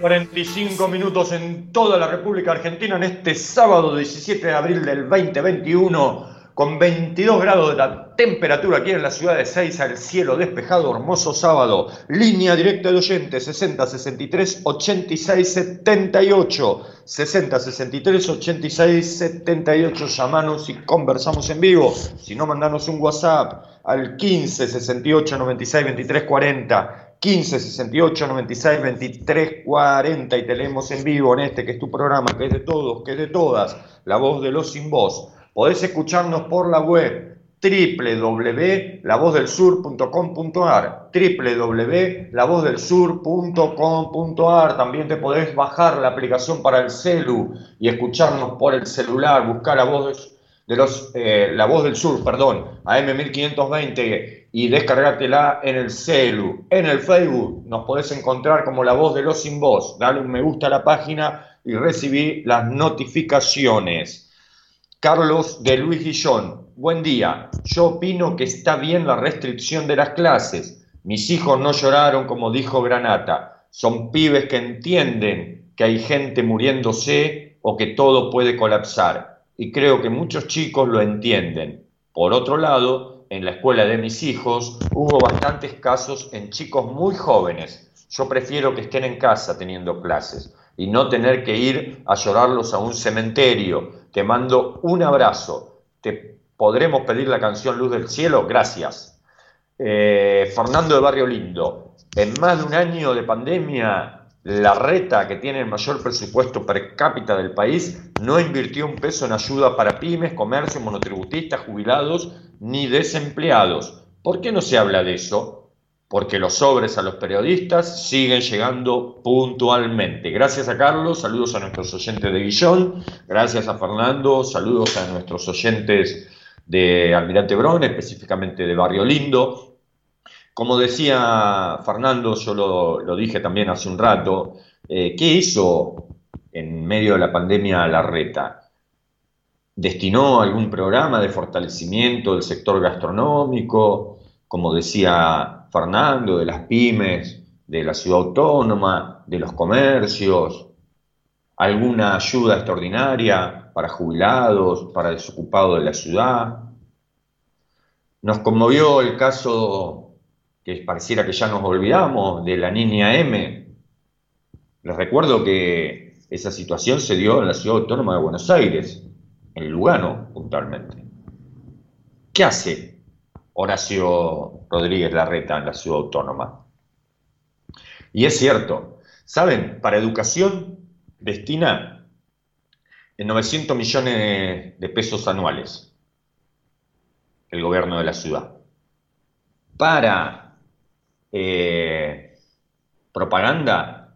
45 minutos en toda la República Argentina en este sábado 17 de abril del 2021 con 22 grados de la temperatura aquí en la ciudad de Seiza, el cielo despejado, hermoso sábado, línea directa de oyentes 60 63 86 78 60 63 86 78 llamanos y conversamos en vivo, si no mandanos un WhatsApp al 15 68 96 23 40 15 68 96 23 40 y te leemos en vivo en este que es tu programa, que es de todos, que es de todas, la voz de los sin voz. Podés escucharnos por la web www.lavozdelsur.com.ar www.lavozdelsur.com.ar También te podés bajar la aplicación para el celu y escucharnos por el celular, buscar la voz de los, eh, la voz del sur, perdón, AM1520 y descargártela en el celu. En el Facebook nos podés encontrar como la voz de los sin voz. Dale un me gusta a la página y recibí las notificaciones. Carlos de Luis Guillón, buen día. Yo opino que está bien la restricción de las clases. Mis hijos no lloraron como dijo Granata. Son pibes que entienden que hay gente muriéndose o que todo puede colapsar. Y creo que muchos chicos lo entienden. Por otro lado, en la escuela de mis hijos hubo bastantes casos en chicos muy jóvenes. Yo prefiero que estén en casa teniendo clases y no tener que ir a llorarlos a un cementerio te mando un abrazo. ¿Te podremos pedir la canción Luz del Cielo? Gracias. Eh, Fernando de Barrio Lindo, en más de un año de pandemia, la reta que tiene el mayor presupuesto per cápita del país no invirtió un peso en ayuda para pymes, comercio, monotributistas, jubilados ni desempleados. ¿Por qué no se habla de eso? porque los sobres a los periodistas siguen llegando puntualmente. Gracias a Carlos, saludos a nuestros oyentes de Guillón, gracias a Fernando, saludos a nuestros oyentes de Almirante Brón, específicamente de Barrio Lindo. Como decía Fernando, yo lo, dije también hace un rato, eh, ¿qué hizo en medio de la pandemia la reta? ¿Destinó algún programa de fortalecimiento del sector gastronómico? Como decía Fernando, de las pymes, de la ciudad autónoma, de los comercios, alguna ayuda extraordinaria para jubilados, para desocupados de la ciudad. Nos conmovió el caso que pareciera que ya nos olvidamos de la niña M. Les recuerdo que esa situación se dio en la ciudad autónoma de Buenos Aires, en Lugano puntualmente. ¿Qué hace Horacio Rodríguez Larreta en la ciudad autónoma. Y es cierto, ¿saben? Para educación destina 900 millones de pesos anuales el gobierno de la ciudad. Para eh, propaganda,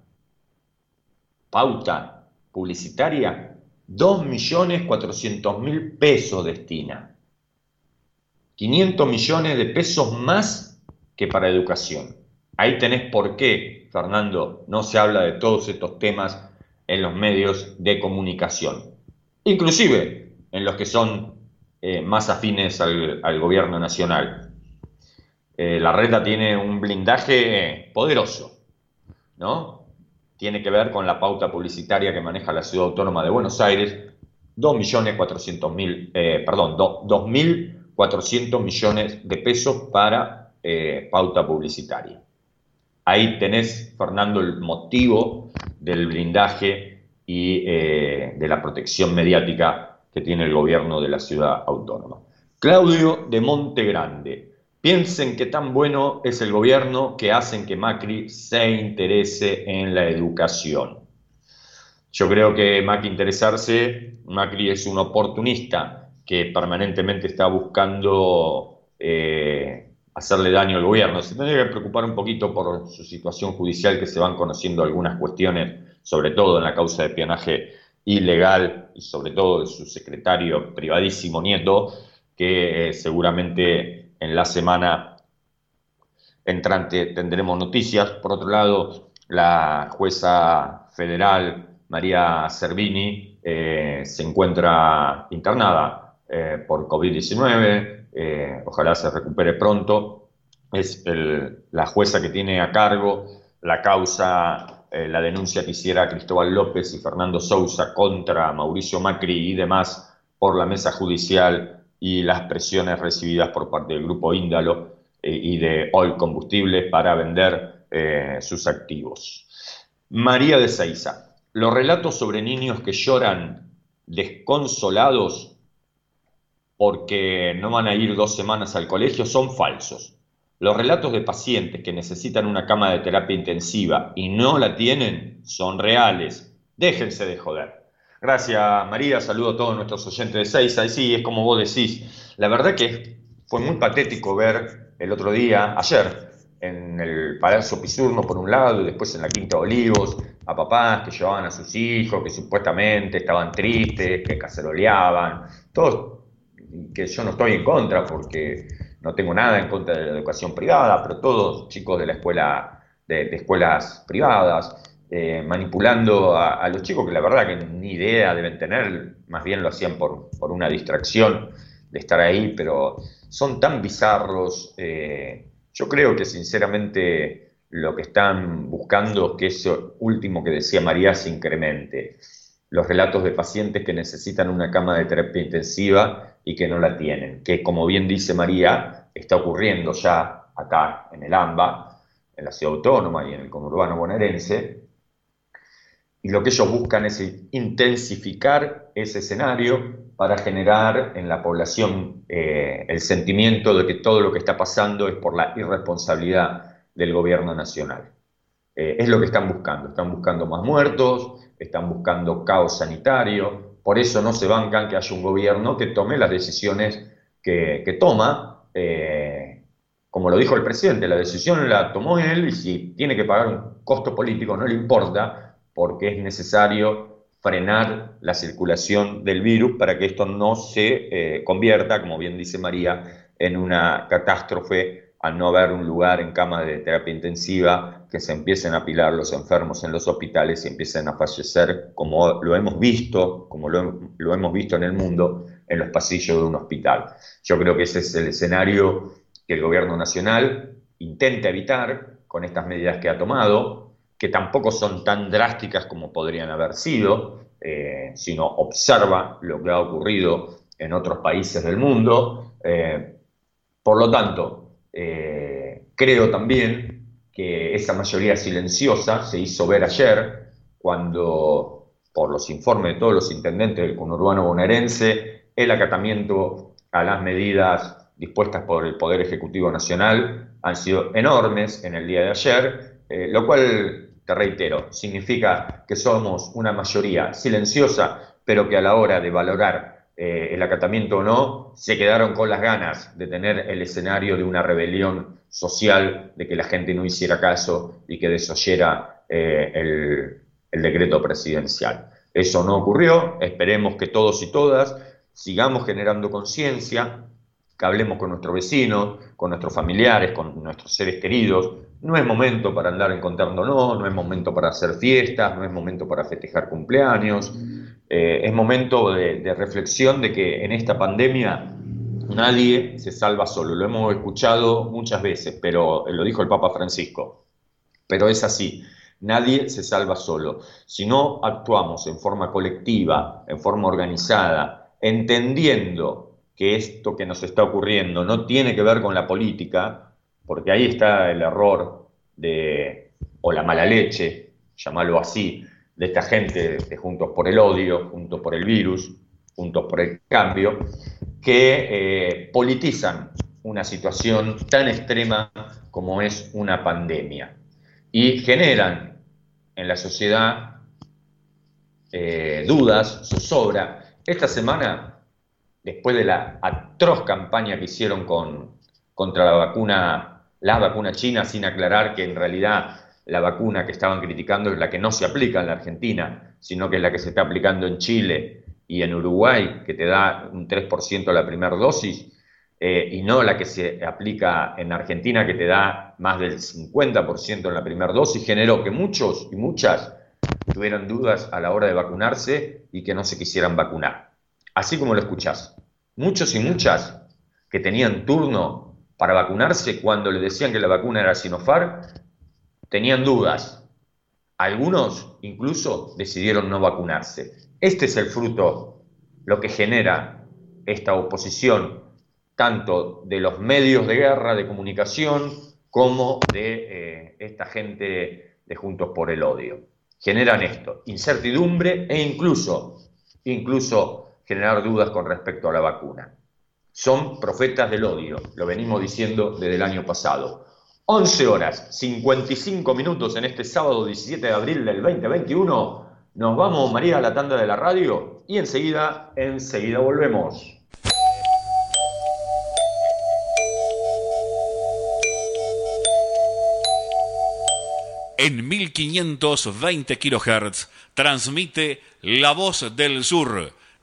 pauta publicitaria, 2.400.000 pesos destina. 500 millones de pesos más que para educación. Ahí tenés por qué, Fernando, no se habla de todos estos temas en los medios de comunicación, inclusive en los que son eh, más afines al, gobierno nacional. Eh, la reta tiene un blindaje poderoso, ¿no? Tiene que ver con la pauta publicitaria que maneja la Ciudad Autónoma de Buenos Aires, 2.400.000, eh, perdón, 2.000 400 millones de pesos para eh, pauta publicitaria. Ahí tenés, Fernando, el motivo del blindaje y eh, de la protección mediática que tiene el gobierno de la ciudad autónoma. Claudio de Monte Grande. Piensen que tan bueno es el gobierno que hacen que Macri se interese en la educación. Yo creo que que interesarse, Macri es un oportunista que permanentemente está buscando eh, hacerle daño al gobierno. Se tendría que preocupar un poquito por su situación judicial, que se van conociendo algunas cuestiones, sobre todo en la causa de espionaje ilegal y sobre todo de su secretario privadísimo Nieto, que eh, seguramente en la semana entrante tendremos noticias. Por otro lado, la jueza federal María Servini eh, se encuentra internada eh, por COVID-19, eh, ojalá se recupere pronto. Es la jueza que tiene a cargo la causa, la denuncia que hiciera Cristóbal López y Fernando Sousa contra Mauricio Macri y demás por la mesa judicial y las presiones recibidas por parte del grupo Índalo y de Oil Combustible para vender sus activos. María de Seiza, los relatos sobre niños que lloran desconsolados porque no van a ir dos semanas al colegio son falsos. Los relatos de pacientes que necesitan una cama de terapia intensiva y no la tienen son reales. Déjense de joder. Gracias, María. Saludo a todos nuestros oyentes de Seiza. Y sí, es como vos decís. La verdad que fue muy patético ver el otro día, ayer, en el Palacio Pisurno por un lado y después en la Quinta Olivos, a papás que llevaban a sus hijos, que supuestamente estaban tristes, que caceroleaban, todos, que yo no estoy en contra porque no tengo nada en contra de la educación privada, pero todos chicos de la escuela, de, escuelas privadas, eh, manipulando a, los chicos que la verdad que ni idea deben tener, más bien lo hacían por, por una distracción de estar ahí, pero son tan bizarros. Eh, yo creo que sinceramente lo que están buscando es que eso último que decía María se incremente. Los relatos de pacientes que necesitan una cama de terapia intensiva y que no la tienen, que como bien dice María, está ocurriendo ya acá en el AMBA, en la ciudad autónoma y en el conurbano bonaerense, y lo que ellos buscan es intensificar ese escenario para generar en la población eh, el sentimiento de que todo lo que está pasando es por la irresponsabilidad del gobierno nacional. Eh, es lo que están buscando. Están buscando más muertos, están buscando caos sanitario, por eso no se bancan que haya un gobierno que tome las decisiones que, toma. Eh, como lo dijo el presidente, la decisión la tomó él y si tiene que pagar un costo político no le importa, porque es necesario frenar la circulación del virus para que esto no se eh, convierta, como bien dice María, en una catástrofe al no haber un lugar en cama de terapia intensiva, que se empiecen a apilar los enfermos en los hospitales y empiecen a fallecer, como lo hemos visto, como lo, lo hemos visto en el mundo, en los pasillos de un hospital. Yo creo que ese es el escenario que el gobierno nacional intenta evitar con estas medidas que ha tomado, que tampoco son tan drásticas como podrían haber sido, eh, sino observa lo que ha ocurrido en otros países del mundo. Eh, por lo tanto, eh, creo también que esa mayoría silenciosa se hizo ver ayer cuando, por los informes de todos los intendentes del conurbano bonaerense, el acatamiento a las medidas dispuestas por el Poder Ejecutivo Nacional han sido enormes en el día de ayer, lo cual te reitero, significa que somos una mayoría silenciosa, pero que a la hora de valorar eh, el acatamiento o no, se quedaron con las ganas de tener el escenario de una rebelión social, de que la gente no hiciera caso y que desoyera eh, el, el decreto presidencial. Eso no ocurrió, esperemos que todos y todas sigamos generando conciencia, que hablemos con nuestros vecinos, con nuestros familiares, con nuestros seres queridos, no es momento para andar encontrándonos, no es momento para hacer fiestas, no es momento para festejar cumpleaños, eh, es momento de, reflexión de que en esta pandemia nadie se salva solo. Lo hemos escuchado muchas veces, pero lo dijo el Papa Francisco, pero es así. Nadie se salva solo. Si no actuamos en forma colectiva, en forma organizada, entendiendo que esto que nos está ocurriendo no tiene que ver con la política, porque ahí está el error de, o la mala leche, llamarlo así, de esta gente de Juntos por el Odio, Juntos por el Virus, Juntos por el Cambio, que eh, politizan una situación tan extrema como es una pandemia y generan en la sociedad eh, dudas, zozobra. Esta semana, después de la atroz campaña que hicieron con, contra la vacuna la vacuna china sin aclarar que en realidad la vacuna que estaban criticando es la que no se aplica en la Argentina, sino que es la que se está aplicando en Chile y en Uruguay, que te da un 3% la primera dosis, eh, y no la que se aplica en Argentina, que te da más del 50% en la primera dosis, generó que muchos y muchas tuvieran dudas a la hora de vacunarse y que no se quisieran vacunar. Así como lo escuchás, muchos y muchas que tenían turno para vacunarse cuando le decían que la vacuna era Sinopharm, tenían dudas. Algunos incluso decidieron no vacunarse. Este es el fruto, lo que genera esta oposición, tanto de los medios de guerra, de comunicación, como de eh, esta gente de Juntos por el Odio. Generan esto, incertidumbre e incluso, incluso generar dudas con respecto a la vacuna son profetas del odio, lo venimos diciendo desde el año pasado. 11 horas, 55 minutos en este sábado 17 de abril del 2021. Nos vamos, María, a la tanda de la radio y enseguida, enseguida volvemos. En 1520 kHz transmite La Voz del Sur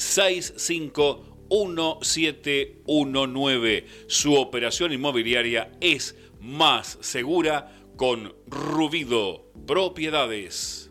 65 1719. Su operación inmobiliaria es más segura con Rubido Propiedades.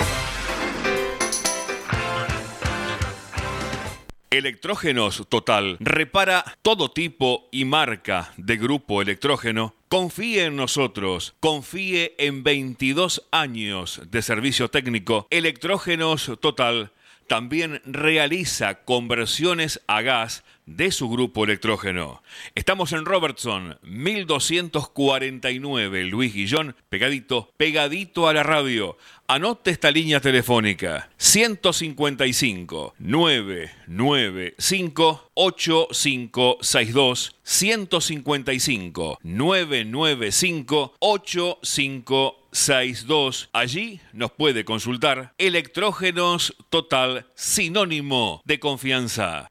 Electrógenos Total repara todo tipo y marca de grupo electrógeno. Confíe en nosotros, confíe en 22 años de servicio técnico. Electrógenos Total también realiza conversiones a gas de su grupo electrógeno. Estamos en Robertson, 1249, Luis Guillón, pegadito, pegadito a la radio. Anote esta línea telefónica, 155 995 8562 155 995 8562. Allí nos puede consultar Electrógenos Total, sinónimo de confianza.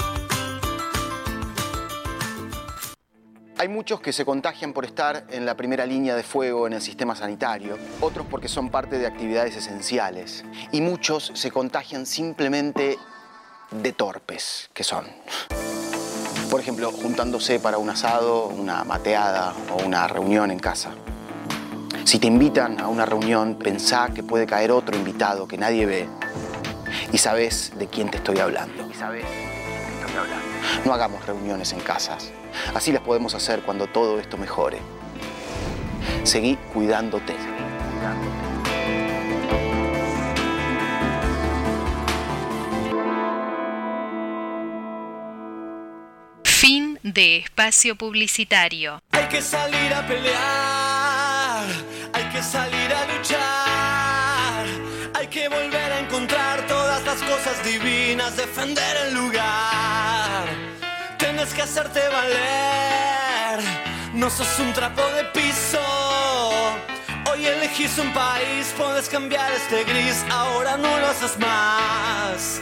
Hay muchos que se contagian por estar en la primera línea de fuego en el sistema sanitario, otros porque son parte de actividades esenciales y muchos se contagian simplemente de torpes que son. Por ejemplo, juntándose para un asado, una mateada o una reunión en casa. Si te invitan a una reunión, pensá que puede caer otro invitado que nadie ve y sabes de quién te estoy hablando. Y sabes de quién te estoy hablando. No hagamos reuniones en casas. Así las podemos hacer cuando todo esto mejore. Seguí cuidándote. Fin de espacio publicitario. Hay que salir a pelear, hay que salir a luchar, hay que volver a encontrar todas las cosas divinas, defender el lugar. Tienes que hacerte valer, no sos un trapo de piso. Hoy elegís un país, puedes cambiar este gris, ahora no lo haces más.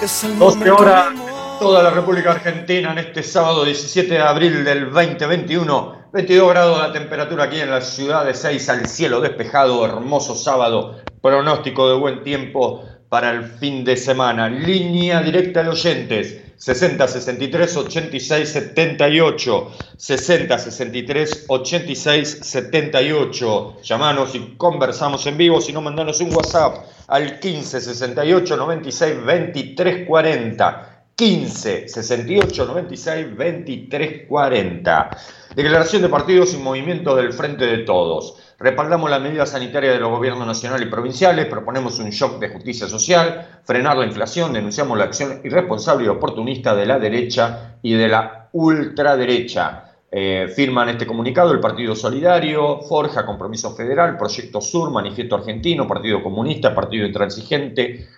Es el 12 momento, horas toda la República Argentina en este sábado 17 de abril del 2021. 22 grados la temperatura aquí en la ciudad de Seis, al cielo despejado, hermoso sábado, pronóstico de buen tiempo para el fin de semana. Línea directa de oyentes. 60 63 86 78 60 63 86 78 llamanos y conversamos en vivo. Si no mandanos un WhatsApp al 15 68 96 23 40 15 68 96 23 40 declaración de partidos y movimientos del Frente de Todos Respaldamos la medida sanitaria de los gobiernos nacionales y provinciales, proponemos un shock de justicia social, frenar la inflación, denunciamos la acción irresponsable y oportunista de la derecha y de la ultraderecha. Eh, firman este comunicado el Partido Solidario, Forja, Compromiso Federal, Proyecto Sur, Manifiesto Argentino, Partido Comunista, Partido Intransigente,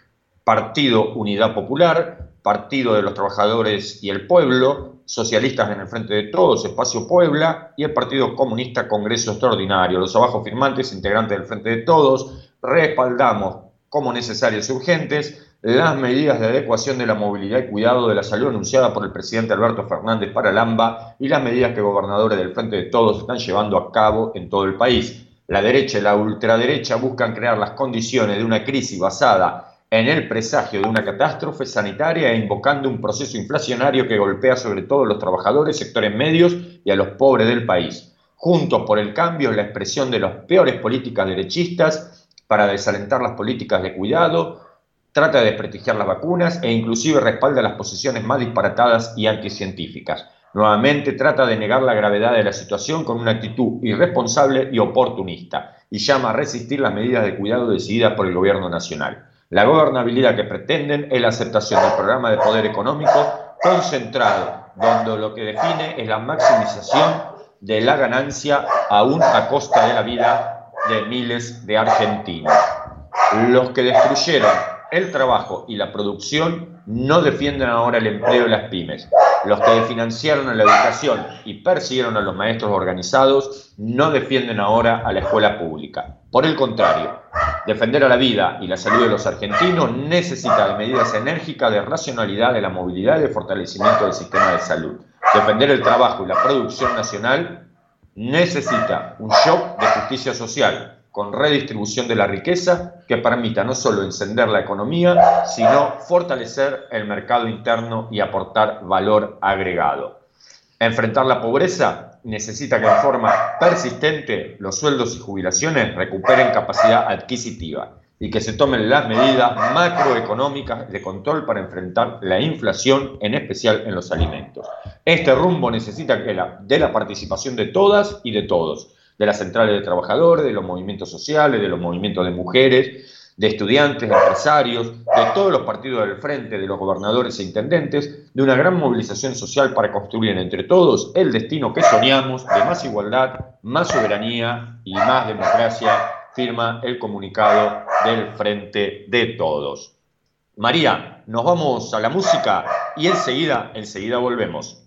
Partido Unidad Popular, Partido de los Trabajadores y el Pueblo, Socialistas en el Frente de Todos, Espacio Puebla y el Partido Comunista Congreso Extraordinario. Los abajo firmantes, integrantes del Frente de Todos, respaldamos como necesarias y urgentes las medidas de adecuación de la movilidad y cuidado de la salud anunciadas por el presidente Alberto Fernández para el AMBA y las medidas que gobernadores del Frente de Todos están llevando a cabo en todo el país. La derecha y la ultraderecha buscan crear las condiciones de una crisis basada en el presagio de una catástrofe sanitaria e invocando un proceso inflacionario que golpea sobre todo a los trabajadores, sectores medios y a los pobres del país. Juntos por el cambio es la expresión de las peores políticas derechistas para desalentar las políticas de cuidado, trata de desprestigiar las vacunas e inclusive respalda las posiciones más disparatadas y anticientíficas. Nuevamente trata de negar la gravedad de la situación con una actitud irresponsable y oportunista y llama a resistir las medidas de cuidado decididas por el gobierno nacional. La gobernabilidad que pretenden es la aceptación del programa de poder económico concentrado, donde lo que define es la maximización de la ganancia aún a costa de la vida de miles de argentinos. Los que destruyeron el trabajo y la producción no defienden ahora el empleo de las pymes. Los que financiaron a la educación y persiguieron a los maestros organizados no defienden ahora a la escuela pública. Por el contrario, defender a la vida y la salud de los argentinos necesita de medidas enérgicas de racionalidad de la movilidad y de fortalecimiento del sistema de salud. Defender el trabajo y la producción nacional necesita un shock de justicia social, con redistribución de la riqueza que permita no solo encender la economía, sino fortalecer el mercado interno y aportar valor agregado. Enfrentar la pobreza necesita que de forma persistente los sueldos y jubilaciones recuperen capacidad adquisitiva y que se tomen las medidas macroeconómicas de control para enfrentar la inflación, en especial en los alimentos. Este rumbo necesita de la participación de todas y de todos de las centrales de trabajadores, de los movimientos sociales, de los movimientos de mujeres, de estudiantes, de empresarios, de todos los partidos del frente, de los gobernadores e intendentes, de una gran movilización social para construir entre todos el destino que soñamos de más igualdad, más soberanía y más democracia, firma el comunicado del frente de todos. María, nos vamos a la música y enseguida, enseguida volvemos.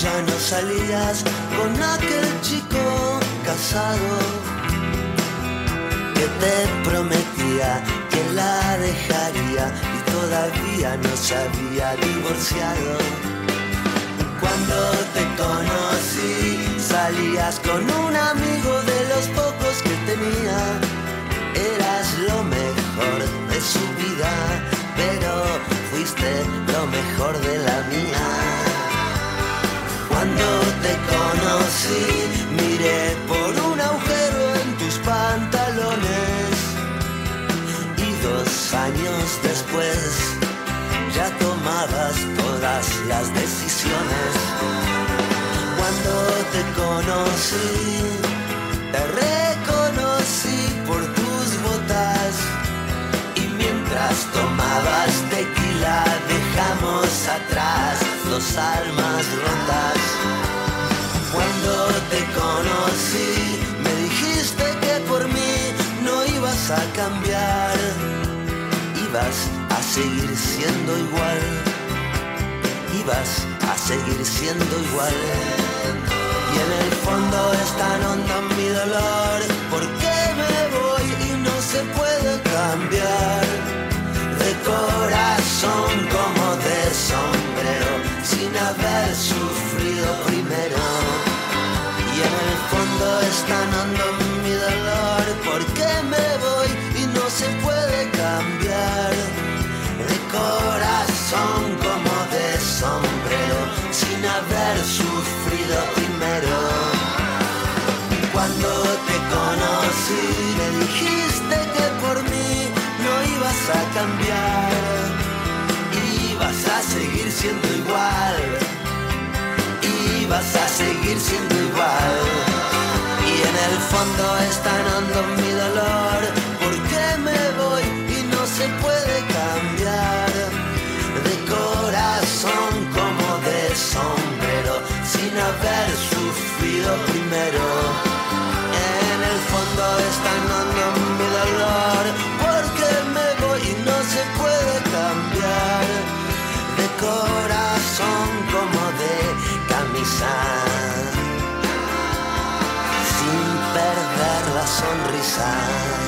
Ya no salías con aquel chico casado que te prometía que la dejaría y todavía no se había divorciado. Cuando te conocí, salías con un amigo de los pocos que tenía. Eras lo mejor de su vida, pero fuiste lo mejor de la mía. Cuando te conocí, miré por un agujero en tus pantalones. Y dos años después, ya tomabas todas las decisiones. Cuando te conocí, te reconocí por tus botas. Y mientras tomabas tequila, dejamos atrás los almas a cambiar, ibas a seguir siendo igual, ibas a seguir siendo igual. Y en el fondo es tan hondo mi dolor, ¿por qué me voy y no se puede cambiar? De corazón como de sombrero, sin haber sufrido primero. Y en el fondo es tan hondo mi dolor, ¿por qué me voy y se puede cambiar? De corazón como de sombrero, sin haber sufrido primero. Cuando te conocí, me dijiste que por mí no ibas a cambiar, ibas a seguir siendo igual, ibas a seguir siendo igual. Y en el fondo es tan mi dolor, primero. En el fondo es tan hondo mi dolor, porque me voy y no se puede cambiar. De corazón como de camisa, sin perder la sonrisa.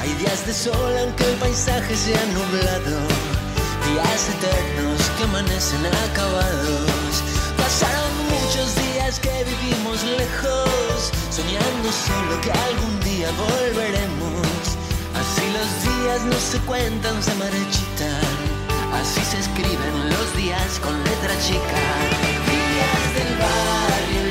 Hay días de sol aunque el paisaje sea nublado, días eternos que amanecen acabados. Pasaron muchos días que vivimos lejos, soñando solo que algún día volveremos. Así los días no se cuentan, se marchitan. Así se escriben los días con letra chica. Días del barrio,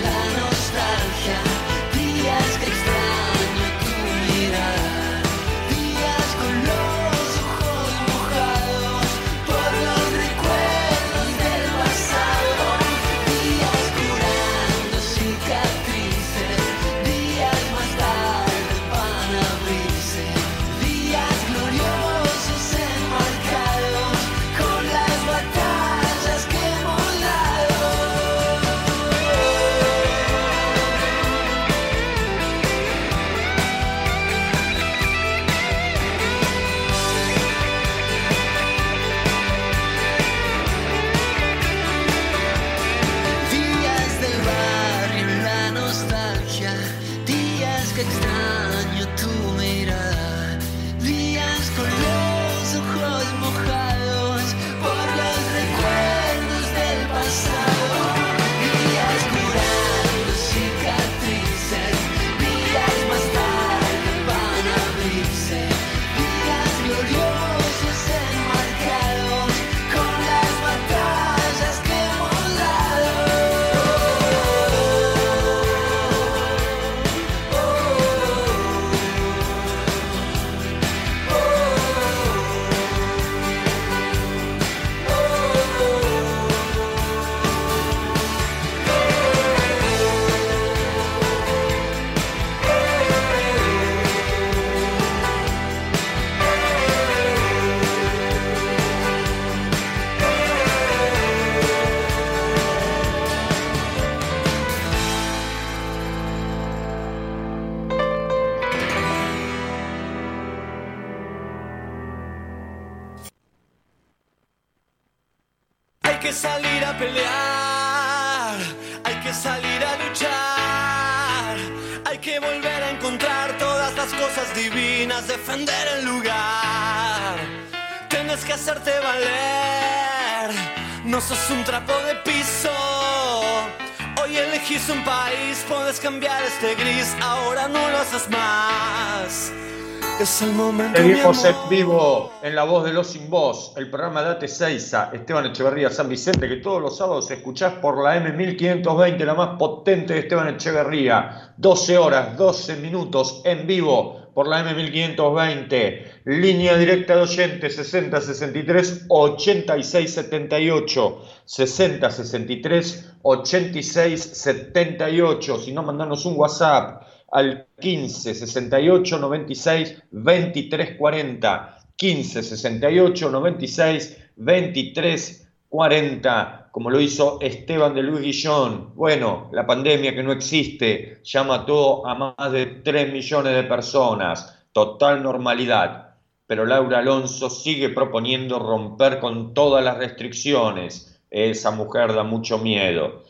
amor. en vivo en La Voz de los Sin Voz, el programa Date Seiza, Esteban Echeverría San Vicente, que todos los sábados escuchás por la M1520, la más potente de Esteban Echeverría. 12 horas, 12 minutos en vivo por la M1520. Línea directa de oyentes 60 63 86 78. 60 63 86 78. Si no, mandanos un WhatsApp al 15 68 96 23 40. 15 68 96 23 40, como lo hizo Esteban de Luis Guillón. Bueno, la pandemia que no existe ya mató a más de 3 millones de personas. Total normalidad. Pero Laura Alonso sigue proponiendo romper con todas las restricciones. Esa mujer da mucho miedo.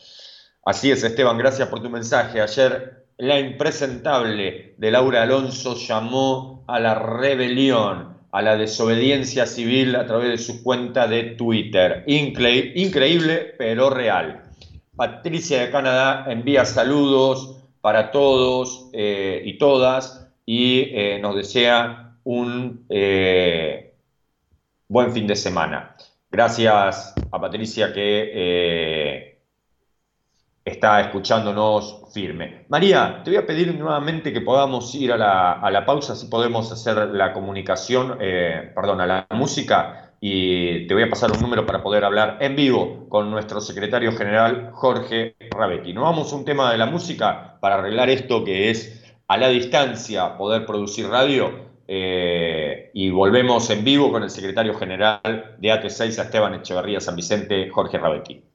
Así es, Esteban, gracias por tu mensaje. Ayer la impresentable de Laura Alonso llamó a la rebelión, a la desobediencia civil a través de su cuenta de Twitter. Incre- increíble, pero real. Patricia de Canadá envía saludos para todos eh, y todas y eh, nos desea un eh, buen fin de semana. Gracias a Patricia que está escuchándonos firme. María, te voy a pedir nuevamente que podamos ir a la, a la pausa, si podemos hacer la comunicación, eh, perdón, a la música, y te voy a pasar un número para poder hablar en vivo con nuestro secretario general Jorge Rabetti. Nos vamos a un tema de la música para arreglar esto que es a la distancia poder producir radio. eh, y volvemos en vivo con el secretario general de AT6 a Esteban Echeverría San Vicente, Jorge Rabetti.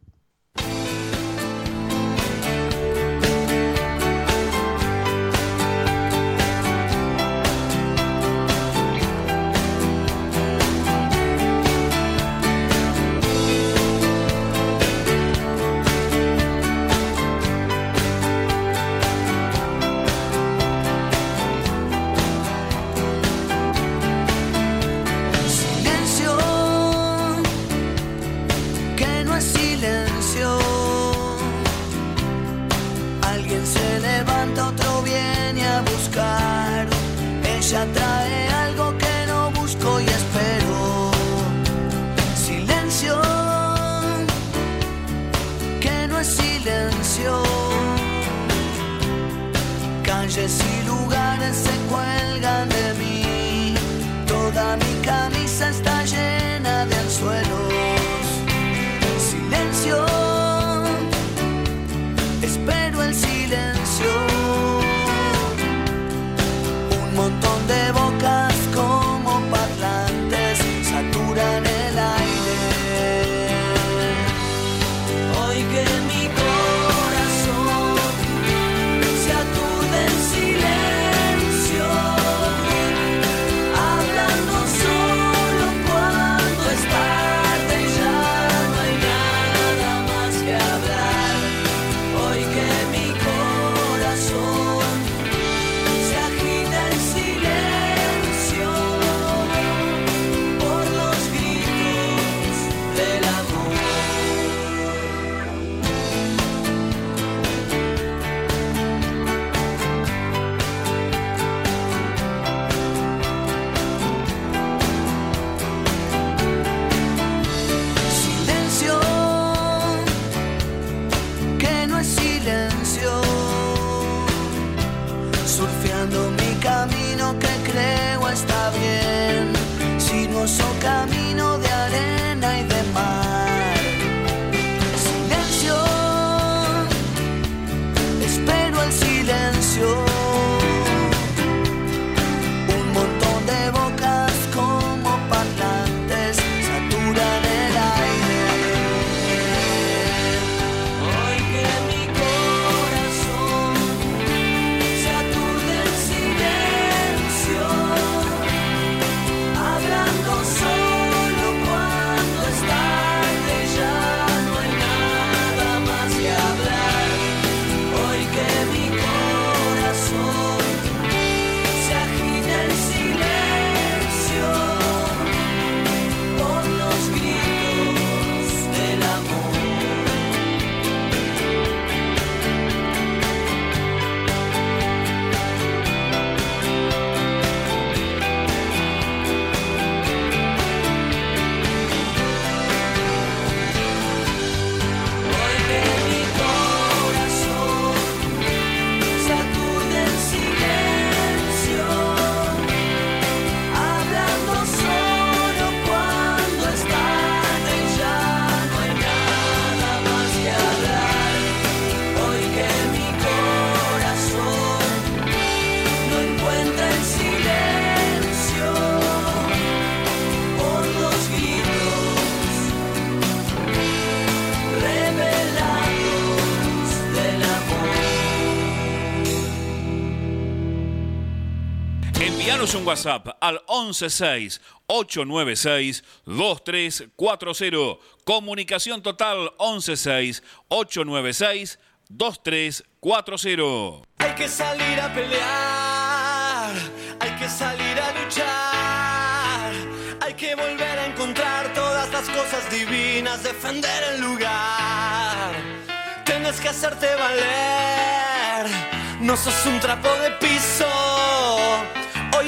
Envíanos un WhatsApp al 116 896 2340. Comunicación total 116 896 2340. Hay que salir a pelear, hay que salir a luchar, hay que volver a encontrar todas las cosas divinas, defender el lugar. Tienes que hacerte valer, no sos un trapo de piso.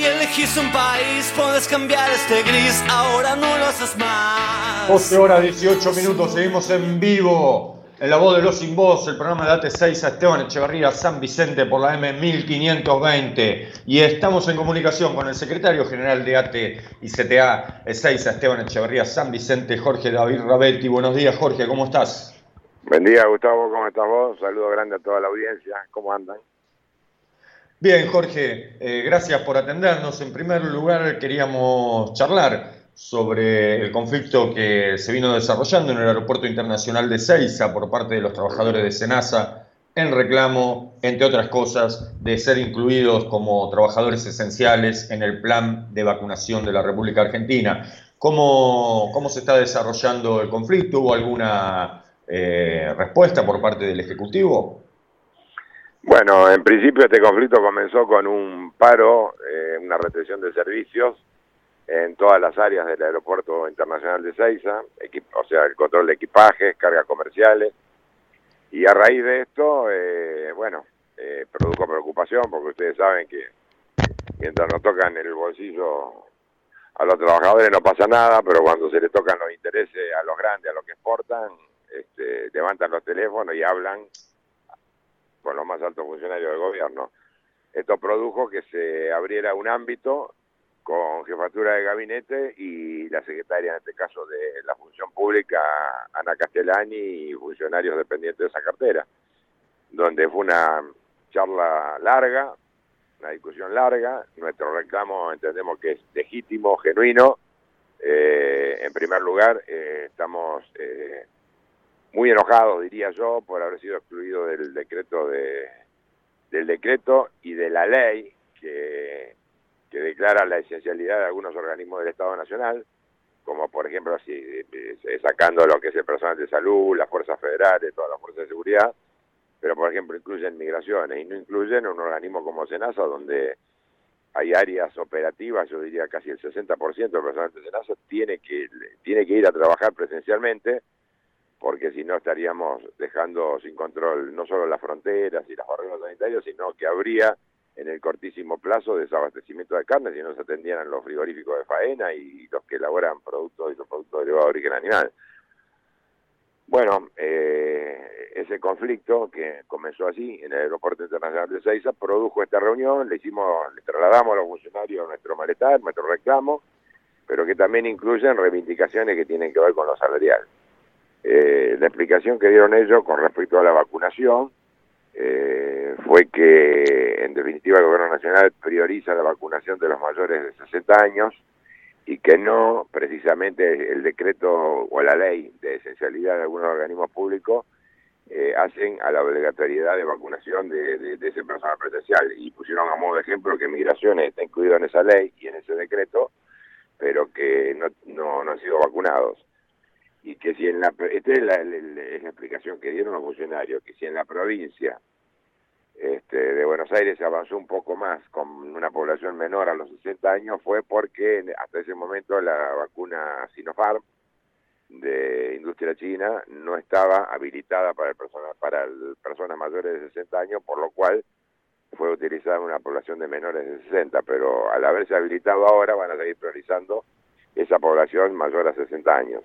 Hoy elegís un país, puedes cambiar este gris, ahora no lo haces más. 12 horas 18 minutos, seguimos en vivo. En la voz de los sin voz, el programa de AT6 a Esteban Echeverría San Vicente por la M1520. Y estamos en comunicación con el secretario general de AT y CTA 6 a Esteban Echeverría San Vicente, Jorge David Rabetti. Buenos días, Jorge, ¿cómo estás? Buen día, Gustavo, ¿cómo estás vos? Saludo grande a toda la audiencia. ¿Cómo andan? Bien, Jorge, eh, gracias por atendernos. En primer lugar, queríamos charlar sobre el conflicto que se vino desarrollando en el Aeropuerto Internacional de Ceiza por parte de los trabajadores de Senasa en reclamo, entre otras cosas, de ser incluidos como trabajadores esenciales en el plan de vacunación de la República Argentina. ¿Cómo, cómo se está desarrollando el conflicto? ¿Hubo alguna eh, respuesta por parte del Ejecutivo? Bueno, en principio este conflicto comenzó con un paro, eh, una restricción de servicios en todas las áreas del Aeropuerto Internacional de Ceiza, o sea, el control de equipajes, cargas comerciales, y a raíz de esto, eh, bueno, eh, produjo preocupación porque ustedes saben que mientras nos tocan el bolsillo a los trabajadores no pasa nada, pero cuando se les tocan los intereses a los grandes, a los que exportan, este, levantan los teléfonos y hablan con los más altos funcionarios del gobierno. Esto produjo que se abriera un ámbito con jefatura de gabinete y la secretaria, en este caso de la función pública, Ana Castellani, y funcionarios dependientes de esa cartera, donde fue una charla larga, una discusión larga. Nuestro reclamo entendemos que es legítimo, genuino. Eh, en primer lugar, eh, estamos eh, muy enojados, diría yo, por haber sido excluido del decreto de del decreto y de la ley que declara la esencialidad de algunos organismos del Estado Nacional, como por ejemplo así, eh, sacando lo que es el personal de salud, las fuerzas federales, todas las fuerzas de seguridad, pero por ejemplo incluyen migraciones y no incluyen un organismo como SENASA donde hay áreas operativas, yo diría casi el 60% del personal de SENASA tiene que, tiene que ir a trabajar presencialmente porque si no estaríamos dejando sin control no solo las fronteras y las barreras sanitarias, sino que habría en el cortísimo plazo de desabastecimiento de carne si no se atendieran los frigoríficos de faena y los que elaboran productos y los productos de origen animal. Bueno, eh, ese conflicto que comenzó así en el Aeropuerto Internacional de Seiza produjo esta reunión, le hicimos, le trasladamos a los funcionarios nuestro malestar, nuestro reclamo, pero que también incluyen reivindicaciones que tienen que ver con lo salarial. Eh, la explicación que dieron ellos con respecto a la vacunación, eh, fue que en definitiva el gobierno nacional prioriza la vacunación de los mayores de 60 años y que no precisamente el decreto o la ley de esencialidad de algunos organismos públicos eh, hacen a la obligatoriedad de vacunación de, ese personal presencial. Y pusieron a modo de ejemplo que migraciones está incluido en esa ley y en ese decreto pero que no, no, no han sido vacunados y que si en la esta es la, explicación que dieron los funcionarios que si en la provincia este, de Buenos Aires avanzó un poco más con una población menor a los 60 años fue porque hasta ese momento la vacuna Sinopharm de industria china no estaba habilitada para el persona, para personas mayores de 60 años por lo cual fue utilizada en una población de menores de 60 pero al haberse habilitado ahora van a seguir priorizando esa población mayor a 60 años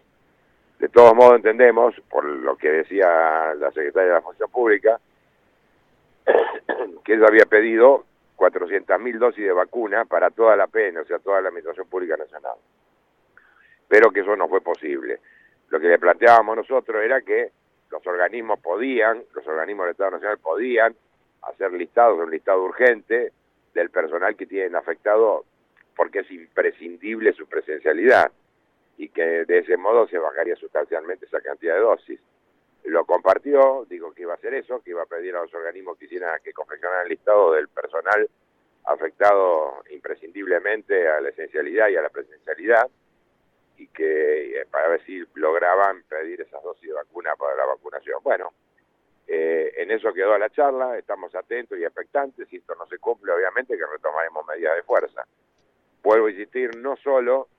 de todos modos entendemos, por lo que decía la secretaria de la Función Pública, *coughs* que ella había pedido 400.000 dosis de vacuna para toda la PN, o sea, toda la Administración Pública Nacional. Pero que eso no fue posible. Lo que le planteábamos nosotros era que los organismos podían, los organismos del Estado Nacional podían hacer listados, un listado urgente del personal que tienen afectado porque es imprescindible su presencialidad y que de ese modo se bajaría sustancialmente esa cantidad de dosis. Lo compartió, dijo que iba a hacer eso, que iba a pedir a los organismos que hicieran que confeccionaran el listado del personal afectado imprescindiblemente a la esencialidad y a la presencialidad y que eh, para ver si lograban pedir esas dosis de vacuna para la vacunación. Bueno, eh, en eso quedó la charla, estamos atentos y expectantes, si esto no se cumple, obviamente que retomaremos medidas de fuerza. Vuelvo a insistir, no solo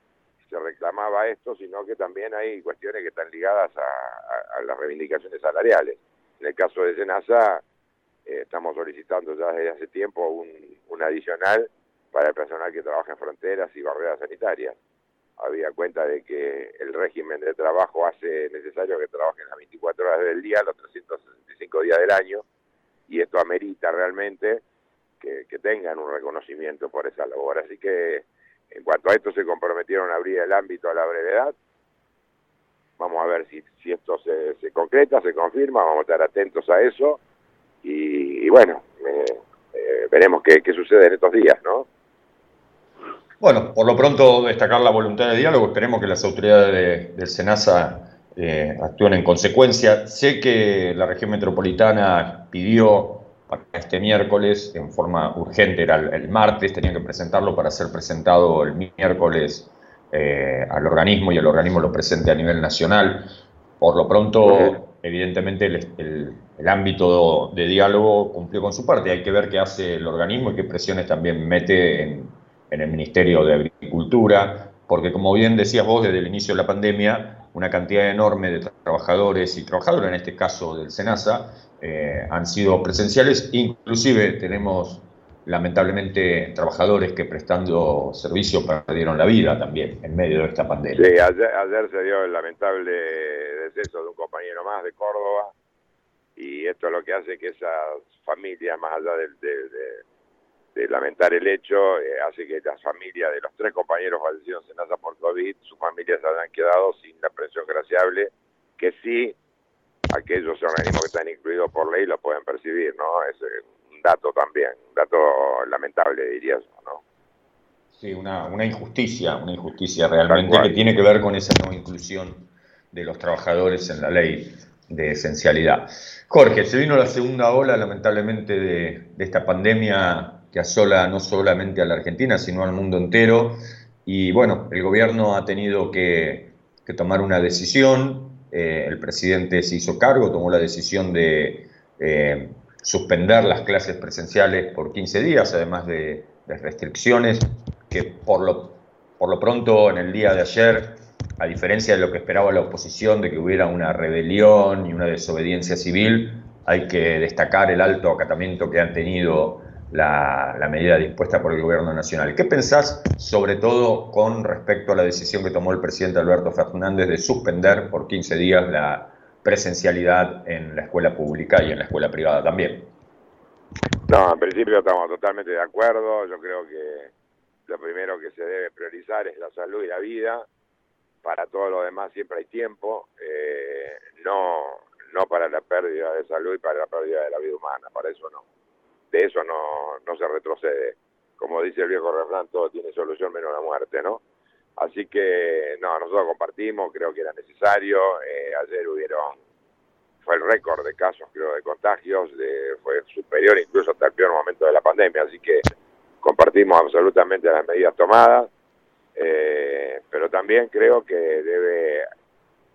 se reclamaba esto, sino que también hay cuestiones que están ligadas a, las reivindicaciones salariales. En el caso de Senasa, eh, estamos solicitando ya desde hace tiempo un, un adicional para el personal que trabaja en fronteras y barreras sanitarias había cuenta de que el régimen de trabajo hace necesario que trabajen las 24 horas del día, los 365 días del año, y esto amerita realmente que, tengan un reconocimiento por esa labor. Así que en cuanto a esto se comprometieron a abrir el ámbito a la brevedad. Vamos a ver si, esto se, se concreta, se confirma, vamos a estar atentos a eso y, bueno, eh, eh, veremos qué, sucede en estos días, ¿no? Bueno, por lo pronto destacar la voluntad de diálogo, esperemos que las autoridades del SENASA eh, actúen en consecuencia. Sé que la región metropolitana pidió para este miércoles en forma urgente, era el, martes, tenían que presentarlo para ser presentado el miércoles eh, al organismo y el organismo lo presente a nivel nacional. Por lo pronto, evidentemente, el, el, ámbito de diálogo cumplió con su parte. Hay que ver qué hace el organismo y qué presiones también mete en en el Ministerio de Agricultura, porque como bien decías vos desde el inicio de la pandemia, una cantidad enorme de trabajadores y trabajadoras, en este caso del SENASA, eh, han sido presenciales, inclusive tenemos lamentablemente trabajadores que prestando servicio perdieron la vida también en medio de esta pandemia. Sí, ayer, se dio el lamentable deceso de un compañero más de Córdoba y esto es lo que hace que esas familias, más allá del, de lamentar el hecho, eh, hace que las familias de los tres compañeros fallecidos en NASA por COVID, sus familias hayan quedado sin la presión graciable, que sí aquellos organismos que están incluidos por ley lo pueden percibir, ¿no? Es eh, un dato también, un dato lamentable diría yo, ¿no? Sí, una, una injusticia, una injusticia realmente que tiene que ver con esa no inclusión de los trabajadores en la ley de esencialidad. Jorge, se vino la segunda ola, lamentablemente, de, de esta pandemia que asola no solamente a la Argentina, sino al mundo entero. Y bueno, el gobierno ha tenido que, tomar una decisión, eh, el presidente se hizo cargo, tomó la decisión de eh, suspender las clases presenciales por 15 días, además de, de restricciones que por lo, por lo pronto en el día de ayer, a diferencia de lo que esperaba la oposición, de que hubiera una rebelión y una desobediencia civil, hay que destacar el alto acatamiento que han tenido la, medida dispuesta por el gobierno nacional. ¿Qué pensás sobre todo con respecto a la decisión que tomó el presidente Alberto Fernández de suspender por 15 días la presencialidad en la escuela pública y en la escuela privada también? No, en principio estamos totalmente de acuerdo. Yo creo que lo primero que se debe priorizar es la salud y la vida. Para todo lo demás siempre hay tiempo. Eh, no, no para la pérdida de salud y para la pérdida de la vida humana. Para eso no de eso no, no se retrocede. Como dice el viejo refrán, todo tiene solución menos la muerte, ¿no? Así que, no, nosotros compartimos, creo que era necesario. Eh, ayer hubieron, fue el récord de casos, creo, de contagios, de, fue superior incluso hasta el peor momento de la pandemia. Así que compartimos absolutamente las medidas tomadas, eh, pero también creo que debe,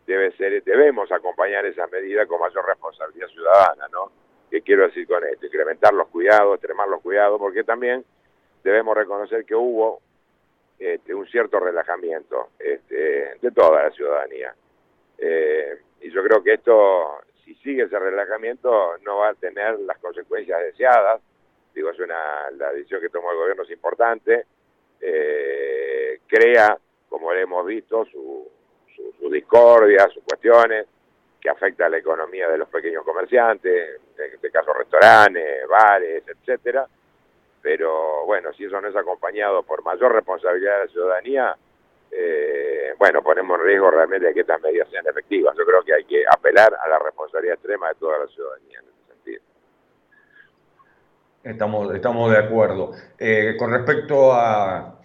debe ser, debemos acompañar esas medidas con mayor responsabilidad ciudadana, ¿no? ¿Qué quiero decir con esto? Incrementar los cuidados, extremar los cuidados, porque también debemos reconocer que hubo este, un cierto relajamiento este, de toda la ciudadanía. Eh, y yo creo que esto, si sigue ese relajamiento, no va a tener las consecuencias deseadas. Digo, es una, la decisión que tomó el gobierno es importante. Eh, crea, como hemos visto, su, su discordia, sus cuestiones que afecta a la economía de los pequeños comerciantes, en este caso restaurantes, bares, etcétera. Pero bueno, si eso no es acompañado por mayor responsabilidad de la ciudadanía, eh, bueno, ponemos en riesgo realmente que estas medidas sean efectivas. Yo creo que hay que apelar a la responsabilidad extrema de toda la ciudadanía en ese sentido. Estamos, estamos de acuerdo. Eh, con respecto a,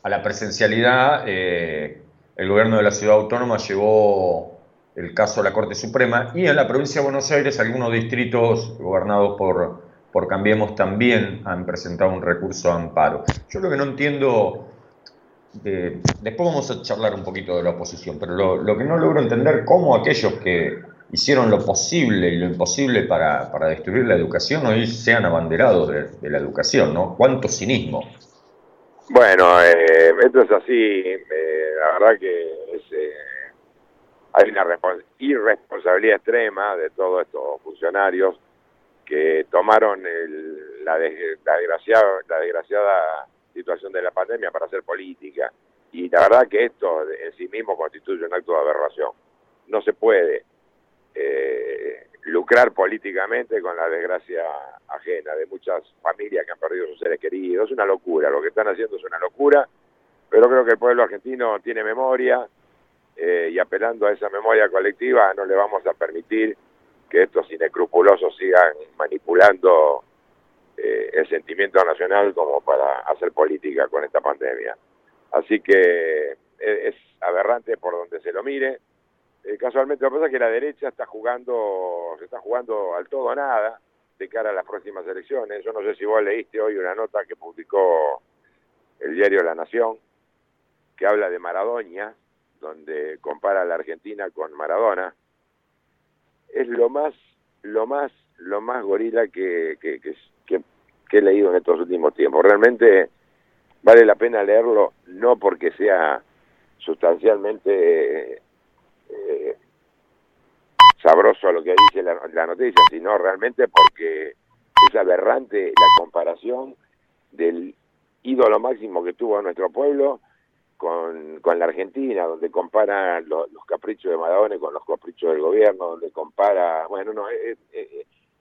a la presencialidad, eh, el gobierno de la ciudad autónoma llevó el caso de la Corte Suprema, y en la provincia de Buenos Aires algunos distritos gobernados por por Cambiemos también han presentado un recurso a amparo. Yo lo que no entiendo, después vamos a charlar un poquito de la oposición, pero lo, que no logro entender cómo aquellos que hicieron lo posible y lo imposible para, destruir la educación hoy sean abanderados de, la educación, ¿no? ¿Cuánto cinismo? Bueno, eh, esto es así, eh, la verdad que eh, hay una irresponsabilidad extrema de todos estos funcionarios que tomaron la, desgraciada, la desgraciada situación de la pandemia para hacer política. Y la verdad que esto en sí mismo constituye un acto de aberración. No se puede eh, lucrar políticamente con la desgracia ajena de muchas familias que han perdido sus seres queridos. Es una locura, lo que están haciendo es una locura, pero creo que el pueblo argentino tiene memoria eh, y apelando a esa memoria colectiva no le vamos a permitir que estos inescrupulosos sigan manipulando eh, el sentimiento nacional como para hacer política con esta pandemia. Así que eh, es, aberrante por donde se lo mire. Eh, casualmente lo que pasa es que la derecha está jugando, se está jugando al todo o nada de cara a las próximas elecciones. Yo no sé si vos leíste hoy una nota que publicó el diario La Nación, que habla de Maradona, donde compara a la Argentina con Maradona es lo más, lo más, lo más gorila que, que, que, he leído en estos últimos tiempos. Realmente vale la pena leerlo, no porque sea sustancialmente eh, sabroso lo que dice la, la, noticia, sino realmente porque es aberrante la comparación del ídolo máximo que tuvo nuestro pueblo con, con la Argentina, donde compara los caprichos de Maradona con los caprichos del gobierno, donde compara, bueno, no, es,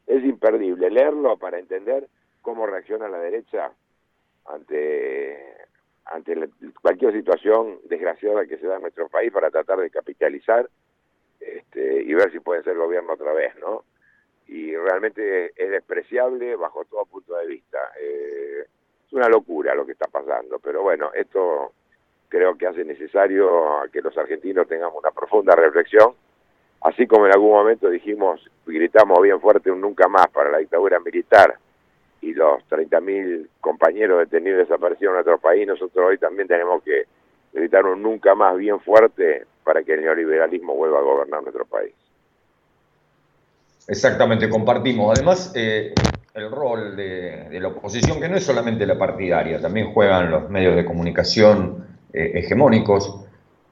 imperdible leerlo para entender cómo reacciona la derecha ante ante cualquier situación desgraciada que se da en nuestro país para tratar de capitalizar este, y ver si puede ser gobierno otra vez, ¿no? Y realmente es despreciable bajo todo punto de vista. Eh, es una locura lo que está pasando, pero bueno, esto creo que hace necesario que los argentinos tengamos una profunda reflexión, así como en algún momento dijimos, gritamos bien fuerte un nunca más para la dictadura militar y los 30.000 compañeros detenidos desaparecidos en nuestro país, nosotros hoy también tenemos que gritar un nunca más bien fuerte para que el neoliberalismo vuelva a gobernar nuestro país. Exactamente, compartimos. Además, eh, el rol de, la oposición, que no es solamente la partidaria, también juegan los medios de comunicación eh, hegemónicos.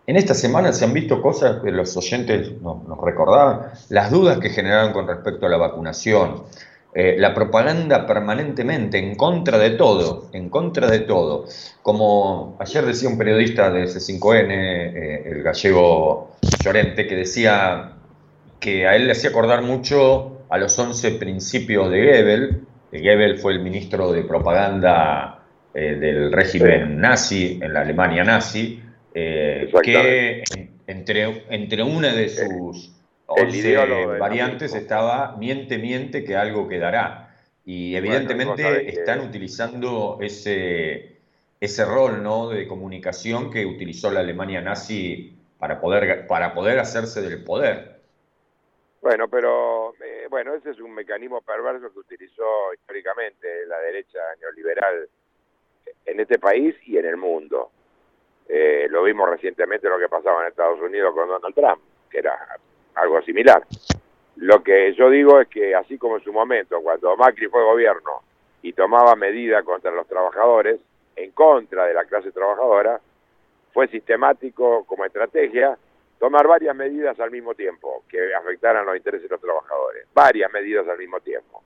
En esta semana se han visto cosas que los oyentes nos, recordaban, las dudas que generaron con respecto a la vacunación, eh, la propaganda permanentemente en contra de todo, en contra de todo. Como ayer decía un periodista de C5N, eh, el gallego Llorente, que decía que a él le hacía acordar mucho a los 11 principios de Goebbels. Goebbels fue el ministro de propaganda eh, del régimen nazi, en la Alemania nazi, eh, que entre, entre una de sus variantes estaba miente, miente que algo quedará. Y evidentemente están utilizando ese, ese rol ¿no? de comunicación que utilizó la Alemania nazi para poder, para poder hacerse del poder. Bueno, pero eh, bueno, ese es un mecanismo perverso que utilizó históricamente la derecha neoliberal en este país y en el mundo. Eh, lo vimos recientemente lo que pasaba en Estados Unidos con Donald Trump, que era algo similar. Lo que yo digo es que así como en su momento, cuando Macri fue gobierno y tomaba medidas contra los trabajadores, en contra de la clase trabajadora, fue sistemático como estrategia tomar varias medidas al mismo tiempo que afectaran los intereses de los trabajadores, varias medidas al mismo tiempo.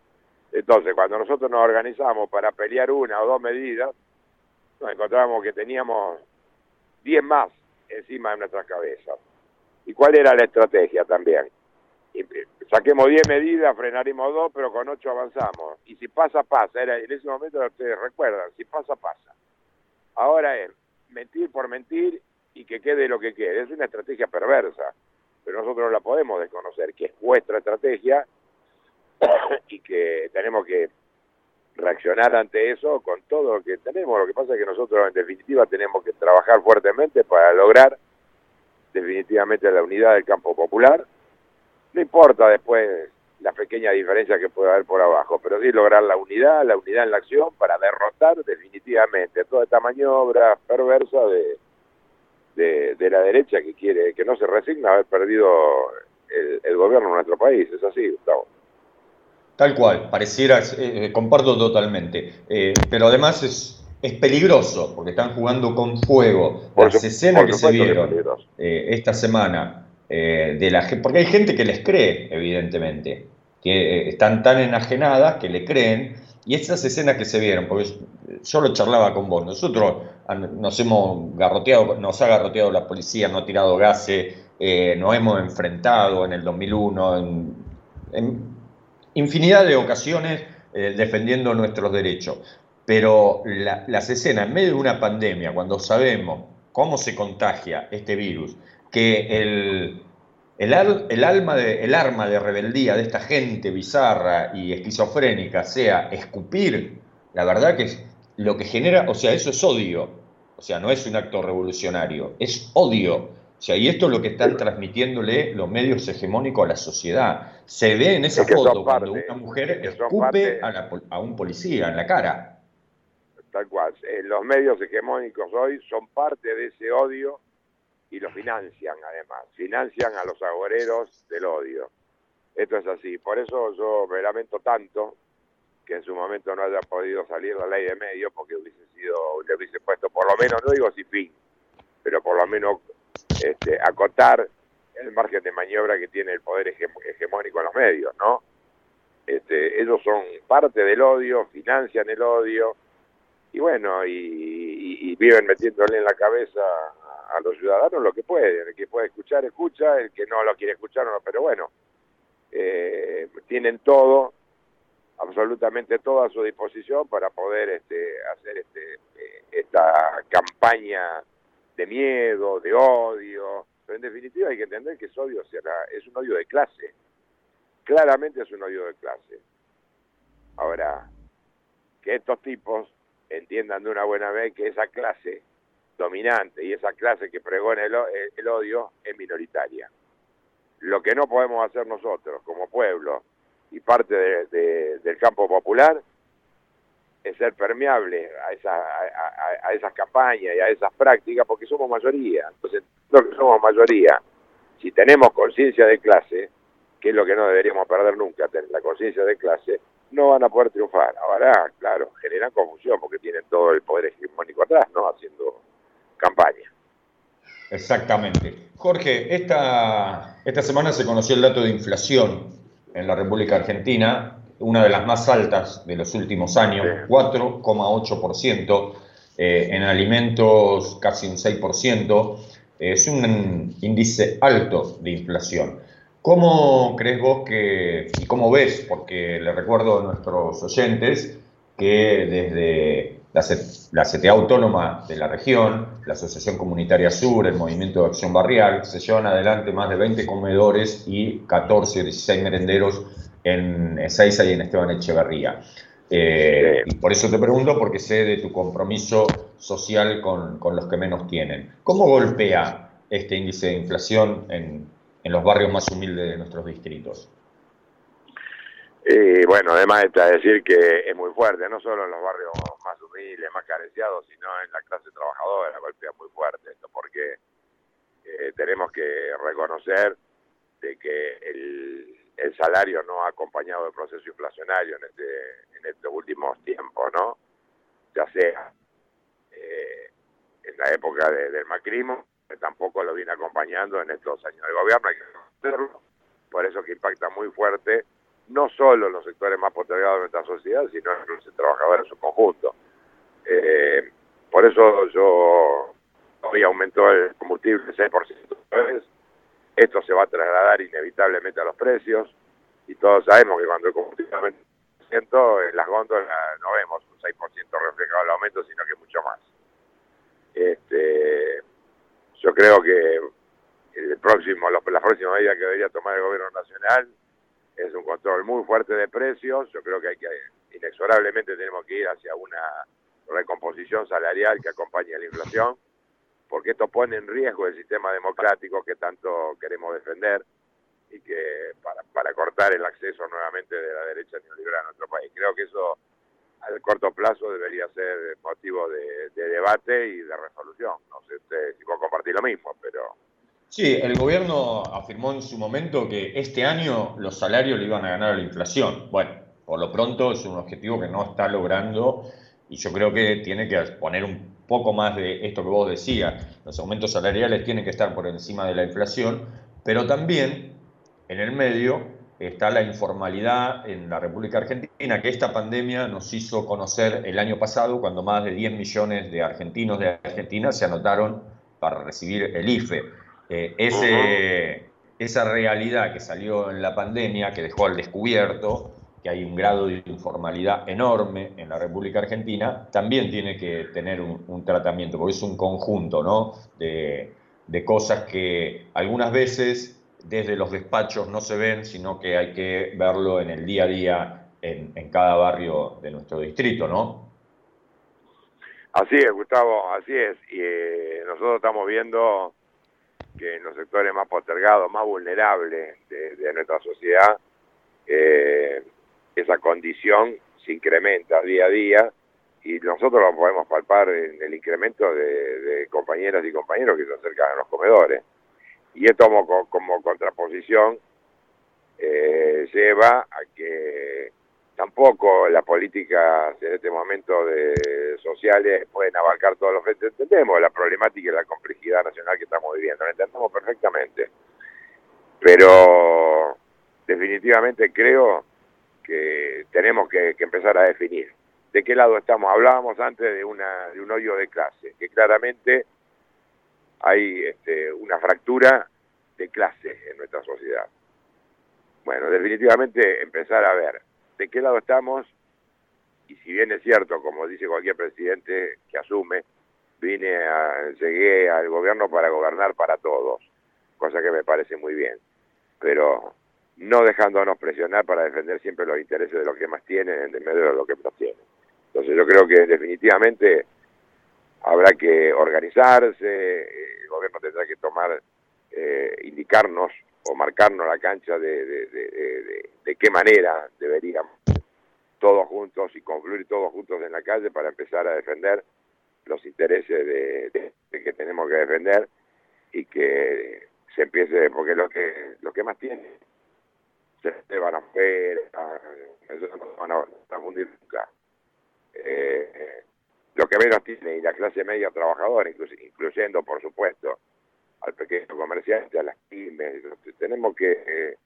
Entonces, cuando nosotros nos organizamos para pelear una o dos medidas, nos encontramos que teníamos 10 más encima de nuestras cabezas. ¿Y cuál era la estrategia también? Eh, saquemos 10 medidas, frenaremos dos, pero con 8 avanzamos. Y si pasa, pasa. Era, en ese momento ustedes recuerdan, si pasa, pasa. Ahora es mentir por mentir y que quede lo que quede. Es una estrategia perversa, pero nosotros no la podemos desconocer, que es vuestra estrategia *coughs* y que tenemos que reaccionar ante eso con todo lo que tenemos. Lo que pasa es que nosotros en definitiva tenemos que trabajar fuertemente para lograr definitivamente la unidad del campo popular. No importa después la pequeña diferencia que puede haber por abajo, pero sí lograr la unidad, la unidad en la acción para derrotar definitivamente toda esta maniobra perversa de, de, la derecha que quiere, que no se resigna a haber perdido el, gobierno en nuestro país. Es así, Gustavo. Tal cual, pareciera, eh, comparto totalmente, eh, pero además es, es peligroso porque están jugando con fuego. Las escenas que se vieron eh, esta semana de la porque hay gente que les cree, evidentemente, que eh, están tan enajenadas que le creen, y esas escenas que se vieron, porque yo lo charlaba con vos, nosotros nos hemos garroteado, nos ha garroteado la policía, nos ha tirado gases, eh, nos hemos enfrentado en el 2001, en, infinidad de ocasiones eh, defendiendo nuestros derechos. Pero las escenas en medio de una pandemia, cuando sabemos cómo se contagia este virus, que el, el, alma de, el arma de rebeldía de esta gente bizarra y esquizofrénica sea escupir, la verdad que es lo que genera, o sea, eso es odio, o sea, no es un acto revolucionario, es odio. O sea, y esto es lo que están transmitiéndole los medios hegemónicos a la sociedad. Se ve en esa foto cuando una mujer escupe a, un policía en la cara. Tal cual. Eh, los medios hegemónicos hoy son parte de ese odio y lo financian además, financian a los agoreros del odio. Esto es así, por eso yo me lamento tanto que en su momento no haya podido salir la ley de medios porque hubiese sido, le hubiese puesto por lo menos, no digo sin fin, pero por lo menos este, acotar el margen de maniobra que tiene el poder hegemónico en los medios, ¿no? Este, ellos son parte del odio, financian el odio, y bueno, y viven metiéndole en la cabeza a los ciudadanos lo que pueden. El que puede escuchar, escucha, el que no lo quiere escuchar, no, pero bueno, eh, tienen todo, absolutamente todo a su disposición para poder este, hacer este, eh, esta campaña de miedo, de odio, pero en definitiva hay que entender que es odio, es un odio de clase, claramente es un odio de clase. Ahora, que estos tipos entiendan de una buena vez que esa clase dominante y esa clase que pregona el, el odio es minoritaria. Lo que no podemos hacer nosotros como pueblo y parte del campo popular es ser permeable a, esa, a, esas campañas y a esas prácticas porque somos mayoría. Entonces, lo que somos mayoría, si tenemos conciencia de clase, que es lo que no deberíamos perder nunca, tener la conciencia de clase, no van a poder triunfar. Ahora, claro, generan confusión porque tienen todo el poder hegemónico atrás, ¿no? Haciendo campaña. Exactamente. Jorge, esta, esta semana se conoció el dato de inflación en la República Argentina, una de las más altas de los últimos años, 4,8%, eh, en alimentos casi un 6%, es un índice alto de inflación. ¿Cómo crees vos que, y cómo ves, porque le recuerdo a nuestros oyentes que desde la, CTA Autónoma de la región, la Asociación Comunitaria Sur, el Movimiento de Acción Barrial, se llevan adelante más de 20 comedores y 14 o 16 merenderos en Ezeiza y en Esteban Echeverría. Eh, y por eso te pregunto, porque sé de tu compromiso social con, los que menos tienen. ¿Cómo golpea este índice de inflación en, en los barrios más humildes de nuestros distritos? Y bueno, además está decir que es muy fuerte, no solo en los barrios más humildes, más carenciados, sino en la clase trabajadora, golpea muy fuerte esto, porque eh, tenemos que reconocer de que el, el, salario no ha acompañado el proceso inflacionario en este en estos últimos tiempos, ¿no? Ya sea eh, en la época del macrismo, que tampoco lo viene acompañando en estos años de gobierno, hay que reconocerlo, por eso que impacta muy fuerte no solo los sectores más postergados de nuestra sociedad, sino los trabajadores en su conjunto. Eh, por eso yo hoy aumentó el combustible 6% esto se va a trasladar inevitablemente a los precios y todos sabemos que cuando el combustible aumenta en las góndolas no vemos un 6% reflejado el aumento, sino que mucho más. Este, yo creo que el próximo, la próxima medida que debería tomar el gobierno nacional es un control muy fuerte de precios, yo creo que hay que, inexorablemente tenemos que ir hacia una recomposición salarial que acompañe a la inflación, porque esto pone en riesgo el sistema democrático que tanto queremos defender, y que para, para cortar el acceso nuevamente de la derecha neoliberal a nuestro país. Creo que eso al corto plazo debería ser motivo de, debate y de resolución. No sé si vos compartir lo mismo, pero... Sí, el gobierno afirmó en su momento que este año los salarios le iban a ganar a la inflación. Bueno, por lo pronto es un objetivo que no está logrando y yo creo que tiene que poner un poco más de esto que vos decías. Los aumentos salariales tienen que estar por encima de la inflación, pero también en el medio está la informalidad en la República Argentina, que esta pandemia nos hizo conocer el año pasado, cuando más de 10 millones de argentinos de Argentina se anotaron para recibir el IFE. Eh, ese, esa realidad que salió en la pandemia, que dejó al descubierto que hay un grado de informalidad enorme en la República Argentina, también tiene que tener un, tratamiento, porque es un conjunto ¿no? de, de cosas que algunas veces desde los despachos no se ven, sino que hay que verlo en el día a día en, cada barrio de nuestro distrito, ¿no? Así es, Gustavo, así es. Y eh, nosotros estamos viendo que en los sectores más postergados, más vulnerables de, nuestra sociedad, eh, esa condición se incrementa día a día y nosotros lo podemos palpar en el incremento de, compañeras y compañeros que se acercan a los comedores y esto como, como contraposición eh, lleva a que tampoco las políticas en este momento de sociales pueden abarcar todos los frentes. Entendemos la problemática y la complejidad nacional que estamos viviendo, lo entendemos perfectamente. Pero definitivamente creo que tenemos que, empezar a definir de qué lado estamos. Hablábamos antes de, una, de un hoyo de clase, que claramente hay este, una fractura de clase en nuestra sociedad. Bueno, definitivamente empezar a ver de qué lado estamos y si bien es cierto, como dice cualquier presidente que asume, vine a, llegué al gobierno para gobernar para todos, cosa que me parece muy bien, pero no dejándonos presionar para defender siempre los intereses de los que más tienen en medio de los que más tienen. Entonces yo creo que definitivamente habrá que organizarse, el gobierno tendrá que tomar, eh, indicarnos o marcarnos la cancha de, de, qué manera deberíamos todos juntos y confluir todos juntos en la calle para empezar a defender los intereses de, que tenemos que defender y que se empiece, porque lo que lo que más tiene se van a ver, no van a, fundir nunca. Eh, lo que menos tiene y la clase media trabajadora, incluyendo, por supuesto, al pequeño comerciante, a las pymes. Tenemos que eh,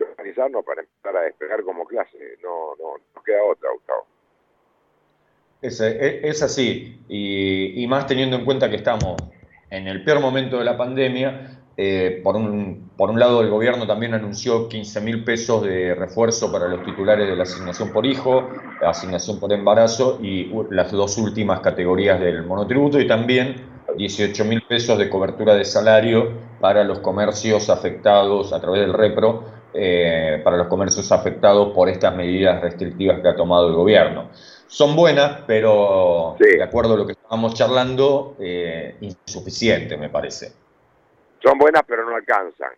organizarnos para empezar a despegar como clase. No, no nos queda otra, Gustavo. Es, es, así, y, y, más teniendo en cuenta que estamos en el peor momento de la pandemia, eh, por, un, por un lado, el gobierno también anunció 15 mil pesos de refuerzo para los titulares de la asignación por hijo, la asignación por embarazo y las dos últimas categorías del monotributo y también 18 mil pesos de cobertura de salario para los comercios afectados a través del REPRO, eh, para los comercios afectados por estas medidas restrictivas que ha tomado el gobierno. Son buenas, pero de acuerdo a lo que estábamos charlando, eh, insuficiente, me parece. Son buenas pero no alcanzan.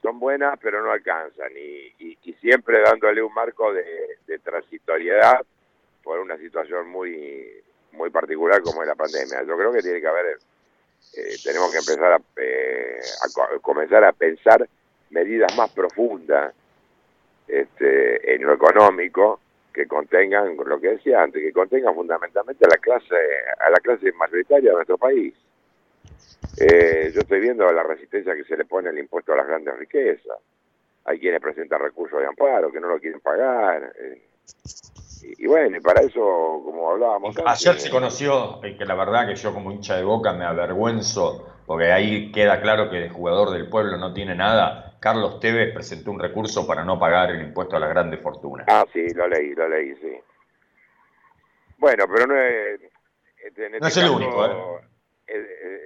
Son buenas pero no alcanzan y, siempre dándole un marco de, transitoriedad por una situación muy muy particular como es la pandemia. Yo creo que tiene que haber, eh, tenemos que empezar a, eh, a, comenzar a pensar medidas más profundas este, en lo económico que contengan lo que decía antes, que contengan fundamentalmente a la clase a la clase mayoritaria de nuestro país. Eh, yo estoy viendo la resistencia que se le pone al impuesto a las grandes riquezas. Hay quienes presentan recursos de amparo que no lo quieren pagar. Eh, y, bueno, y para eso, como hablábamos... Ayer se conoció, que la verdad que yo como hincha de boca me avergüenzo, porque ahí queda claro que el jugador del pueblo no tiene nada. Carlos Tevez presentó un recurso para no pagar el impuesto a las grandes fortunas. Ah, sí, lo leí, lo leí, sí. Bueno, pero no es... Este, no es el este único, ¿eh?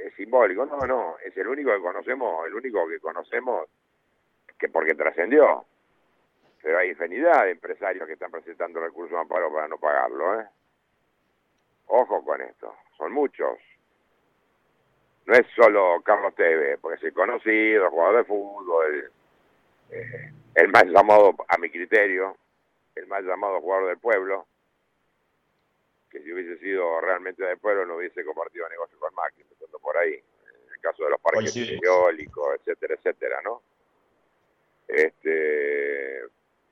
Es, simbólico. No, no, es el único que conocemos, el único que conocemos que porque trascendió. Pero hay infinidad de empresarios que están presentando recursos de amparo para no pagarlo, ¿eh? Ojo con esto, son muchos. no es solo Carlos Tevez, porque es el conocido, jugador de fútbol, eh, el más llamado, a mi criterio, el más llamado jugador del pueblo, que si hubiese sido realmente del pueblo no hubiese compartido negocio con Macri, empezando por ahí, en el caso de los parques eólicos, etcétera, etcétera, ¿no? Este,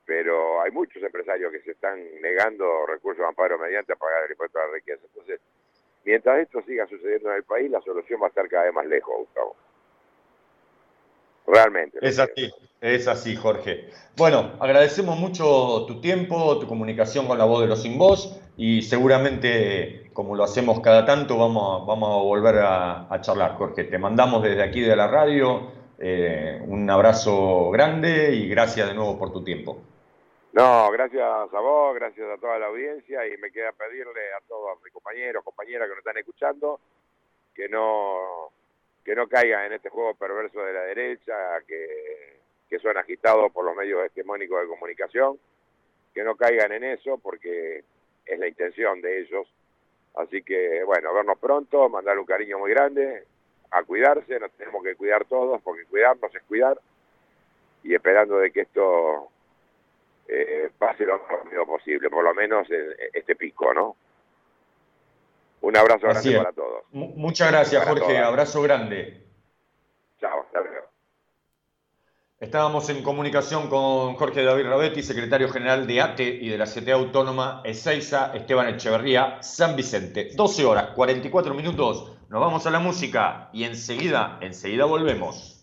pero hay muchos empresarios que se están negando recursos de amparo mediante a pagar el impuesto a la riqueza. Entonces, mientras esto siga sucediendo en el país, la solución va a estar cada vez más lejos, Gustavo. Realmente. Es así, es así, Jorge. Bueno, agradecemos mucho tu tiempo, tu comunicación con la voz de los sin voz y seguramente, como lo hacemos cada tanto, vamos a, vamos a volver a, charlar, Jorge. Te mandamos desde aquí de la radio eh, un abrazo grande y gracias de nuevo por tu tiempo. No, gracias a vos, gracias a toda la audiencia y me queda pedirle a todos mis compañeros, compañeras que nos están escuchando que no que no caigan en este juego perverso de la derecha, que, son agitados por los medios hegemónicos de comunicación, que no caigan en eso porque es la intención de ellos. Así que, bueno, vernos pronto, mandar un cariño muy grande, a cuidarse, nos tenemos que cuidar todos, porque cuidarnos es cuidar, y esperando de que esto eh, pase lo más rápido posible, por lo menos este pico, ¿no? Un abrazo grande para todos. muchas gracias, Jorge. Abrazo grande. Chao, hasta luego. Estábamos en comunicación con Jorge David Rabetti, secretario general de ATE y de la CTA Autónoma Ezeiza, Esteban Echeverría, San Vicente. 12 horas, 44 minutos. Nos vamos a la música y enseguida, enseguida volvemos.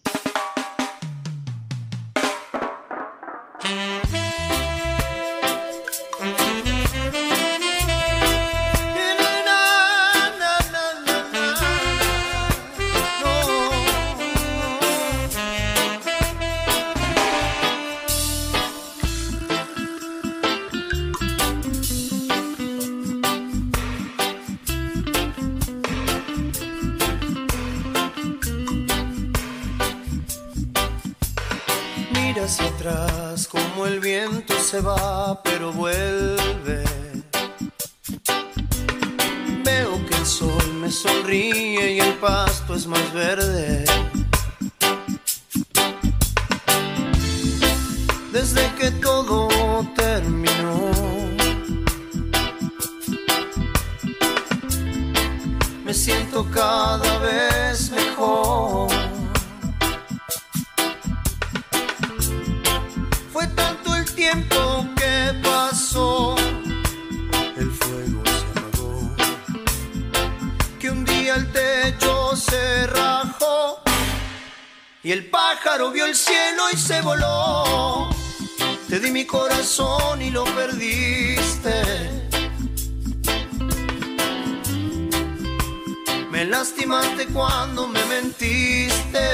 lastimaste cuando me mentiste.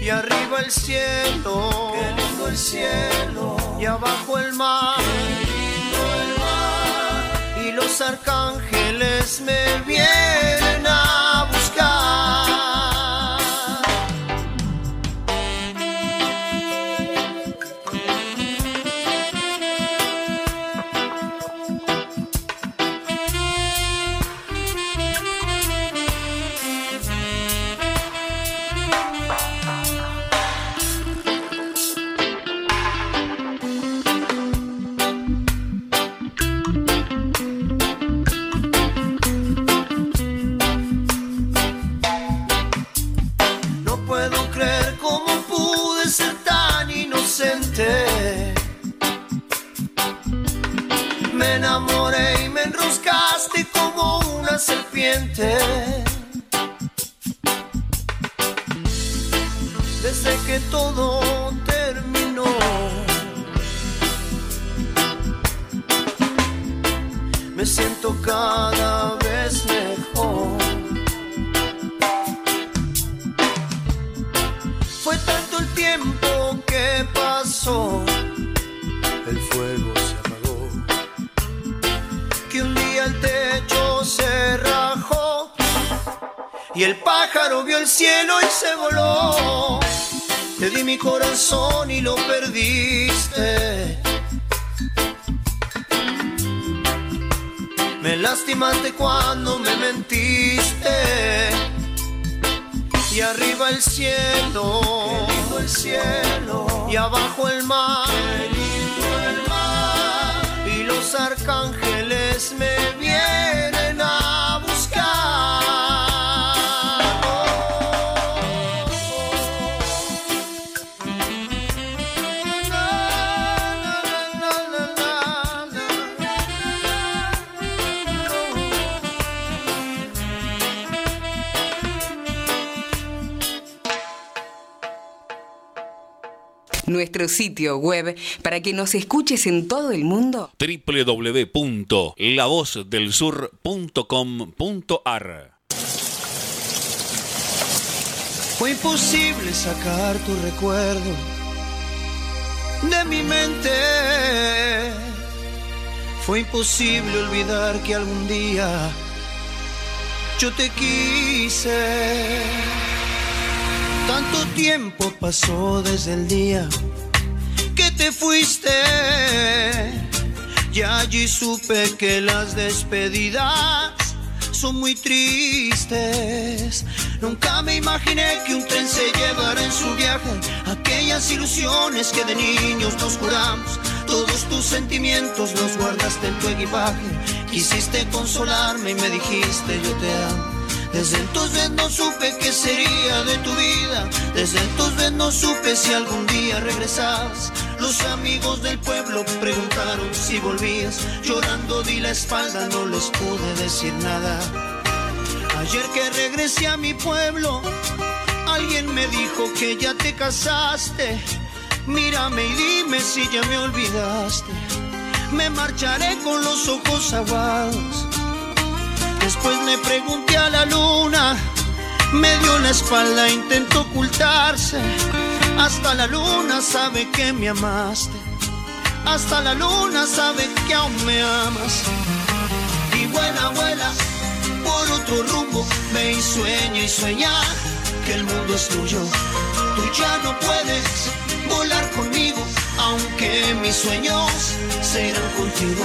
Y arriba el cielo, qué lindo el cielo, y abajo el mar, el mar. Y los arcángeles me vienen sitio web para que nos escuches en todo el mundo. www.lavozdelsur.com.ar Fue imposible sacar tu recuerdo de mi mente. Fue imposible olvidar que algún día yo te quise. Tanto tiempo pasó desde el día que te fuiste. Y allí supe que las despedidas son muy tristes. Nunca me imaginé que un tren se llevara en su viaje aquellas ilusiones que de niños nos juramos. Todos tus sentimientos los guardaste en tu equipaje. Quisiste consolarme y me dijiste yo te amo. Desde entonces no supe qué sería de tu vida. Desde entonces no supe si algún día regresabas. Los amigos del pueblo preguntaron si volvías. Llorando di la espalda, no les pude decir nada. Ayer que regresé a mi pueblo, alguien me dijo que ya te casaste. Mírame y dime si ya me olvidaste. Me marcharé con los ojos aguados. Después le pregunté a la luna, me dio la espalda, intentó ocultarse. Hasta la luna sabe que me amaste. Hasta la luna sabe que aún me amas. Y buena vuela por otro rumbo, ve y sueña y sueña que el mundo es tuyo. Tú ya no puedes volar conmigo, aunque mis sueños serán contigo.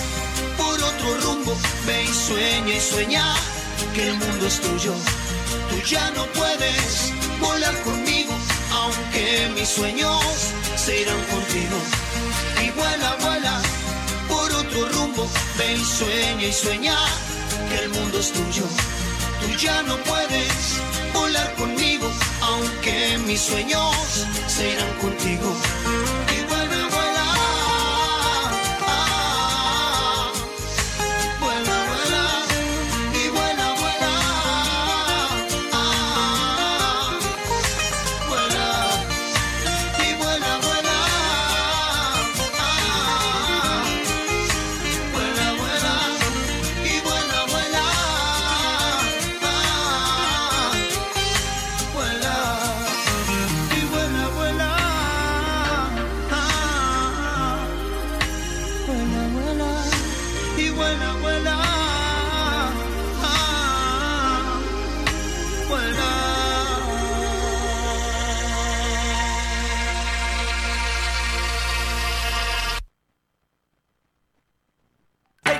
por otro rumbo, ve y sueña y sueña que el mundo es tuyo. Tú ya no puedes volar conmigo, aunque mis sueños se irán contigo. Y vuela, vuela por otro rumbo, ve y sueña y sueña que el mundo es tuyo. Tú ya no puedes volar conmigo, aunque mis sueños se irán contigo.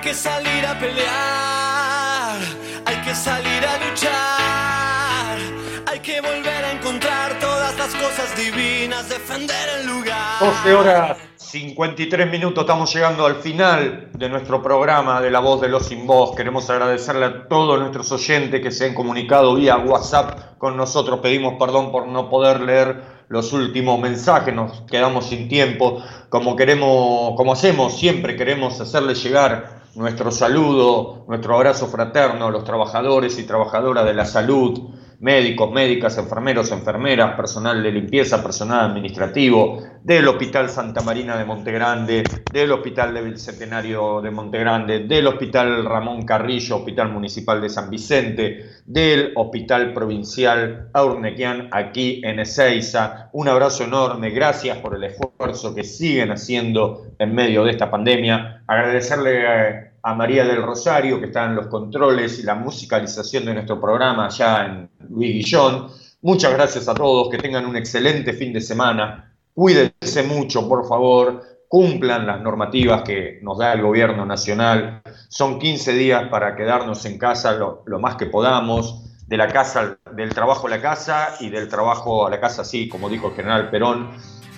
Que salir a pelear, hay que salir a luchar, hay que volver a encontrar todas las cosas divinas, defender el lugar. 12 horas 53 minutos, estamos llegando al final de nuestro programa de La Voz de los Sin Voz. Queremos agradecerle a todos nuestros oyentes que se han comunicado vía WhatsApp con nosotros. Pedimos perdón por no poder leer los últimos mensajes, nos quedamos sin tiempo. Como queremos, como hacemos siempre, queremos hacerle llegar nuestro saludo, nuestro abrazo fraterno a los trabajadores y trabajadoras de la salud, médicos, médicas, enfermeros, enfermeras, personal de limpieza, personal administrativo, del Hospital Santa Marina de Montegrande, del Hospital de Bicentenario de Montegrande, del Hospital Ramón Carrillo, Hospital Municipal de San Vicente, del Hospital Provincial Aurnequian aquí en Ezeiza. Un abrazo enorme, gracias por el esfuerzo que siguen haciendo en medio de esta pandemia. Agradecerle a, María del Rosario, que está en los controles y la musicalización de nuestro programa allá en Luis Guillón. Muchas gracias a todos, que tengan un excelente fin de semana. Cuídense mucho, por favor, cumplan las normativas que nos da el gobierno nacional. Son 15 días para quedarnos en casa lo, lo más que podamos, de la casa, del trabajo a la casa y del trabajo a la casa, sí, como dijo el general Perón.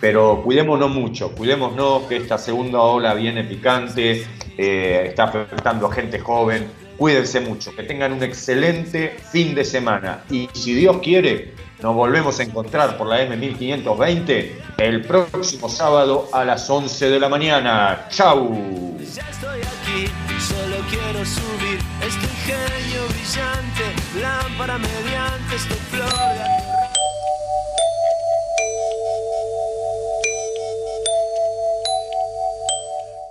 Pero cuidémonos mucho, cuidémonos que esta segunda ola viene picante, eh, está afectando a gente joven. Cuídense mucho, que tengan un excelente fin de semana. Y si Dios quiere, nos volvemos a encontrar por la M1520 el próximo sábado a las 11 de la mañana. ¡Chau! Ya estoy aquí, solo quiero subir este ingenio brillante, lámpara mediante este flor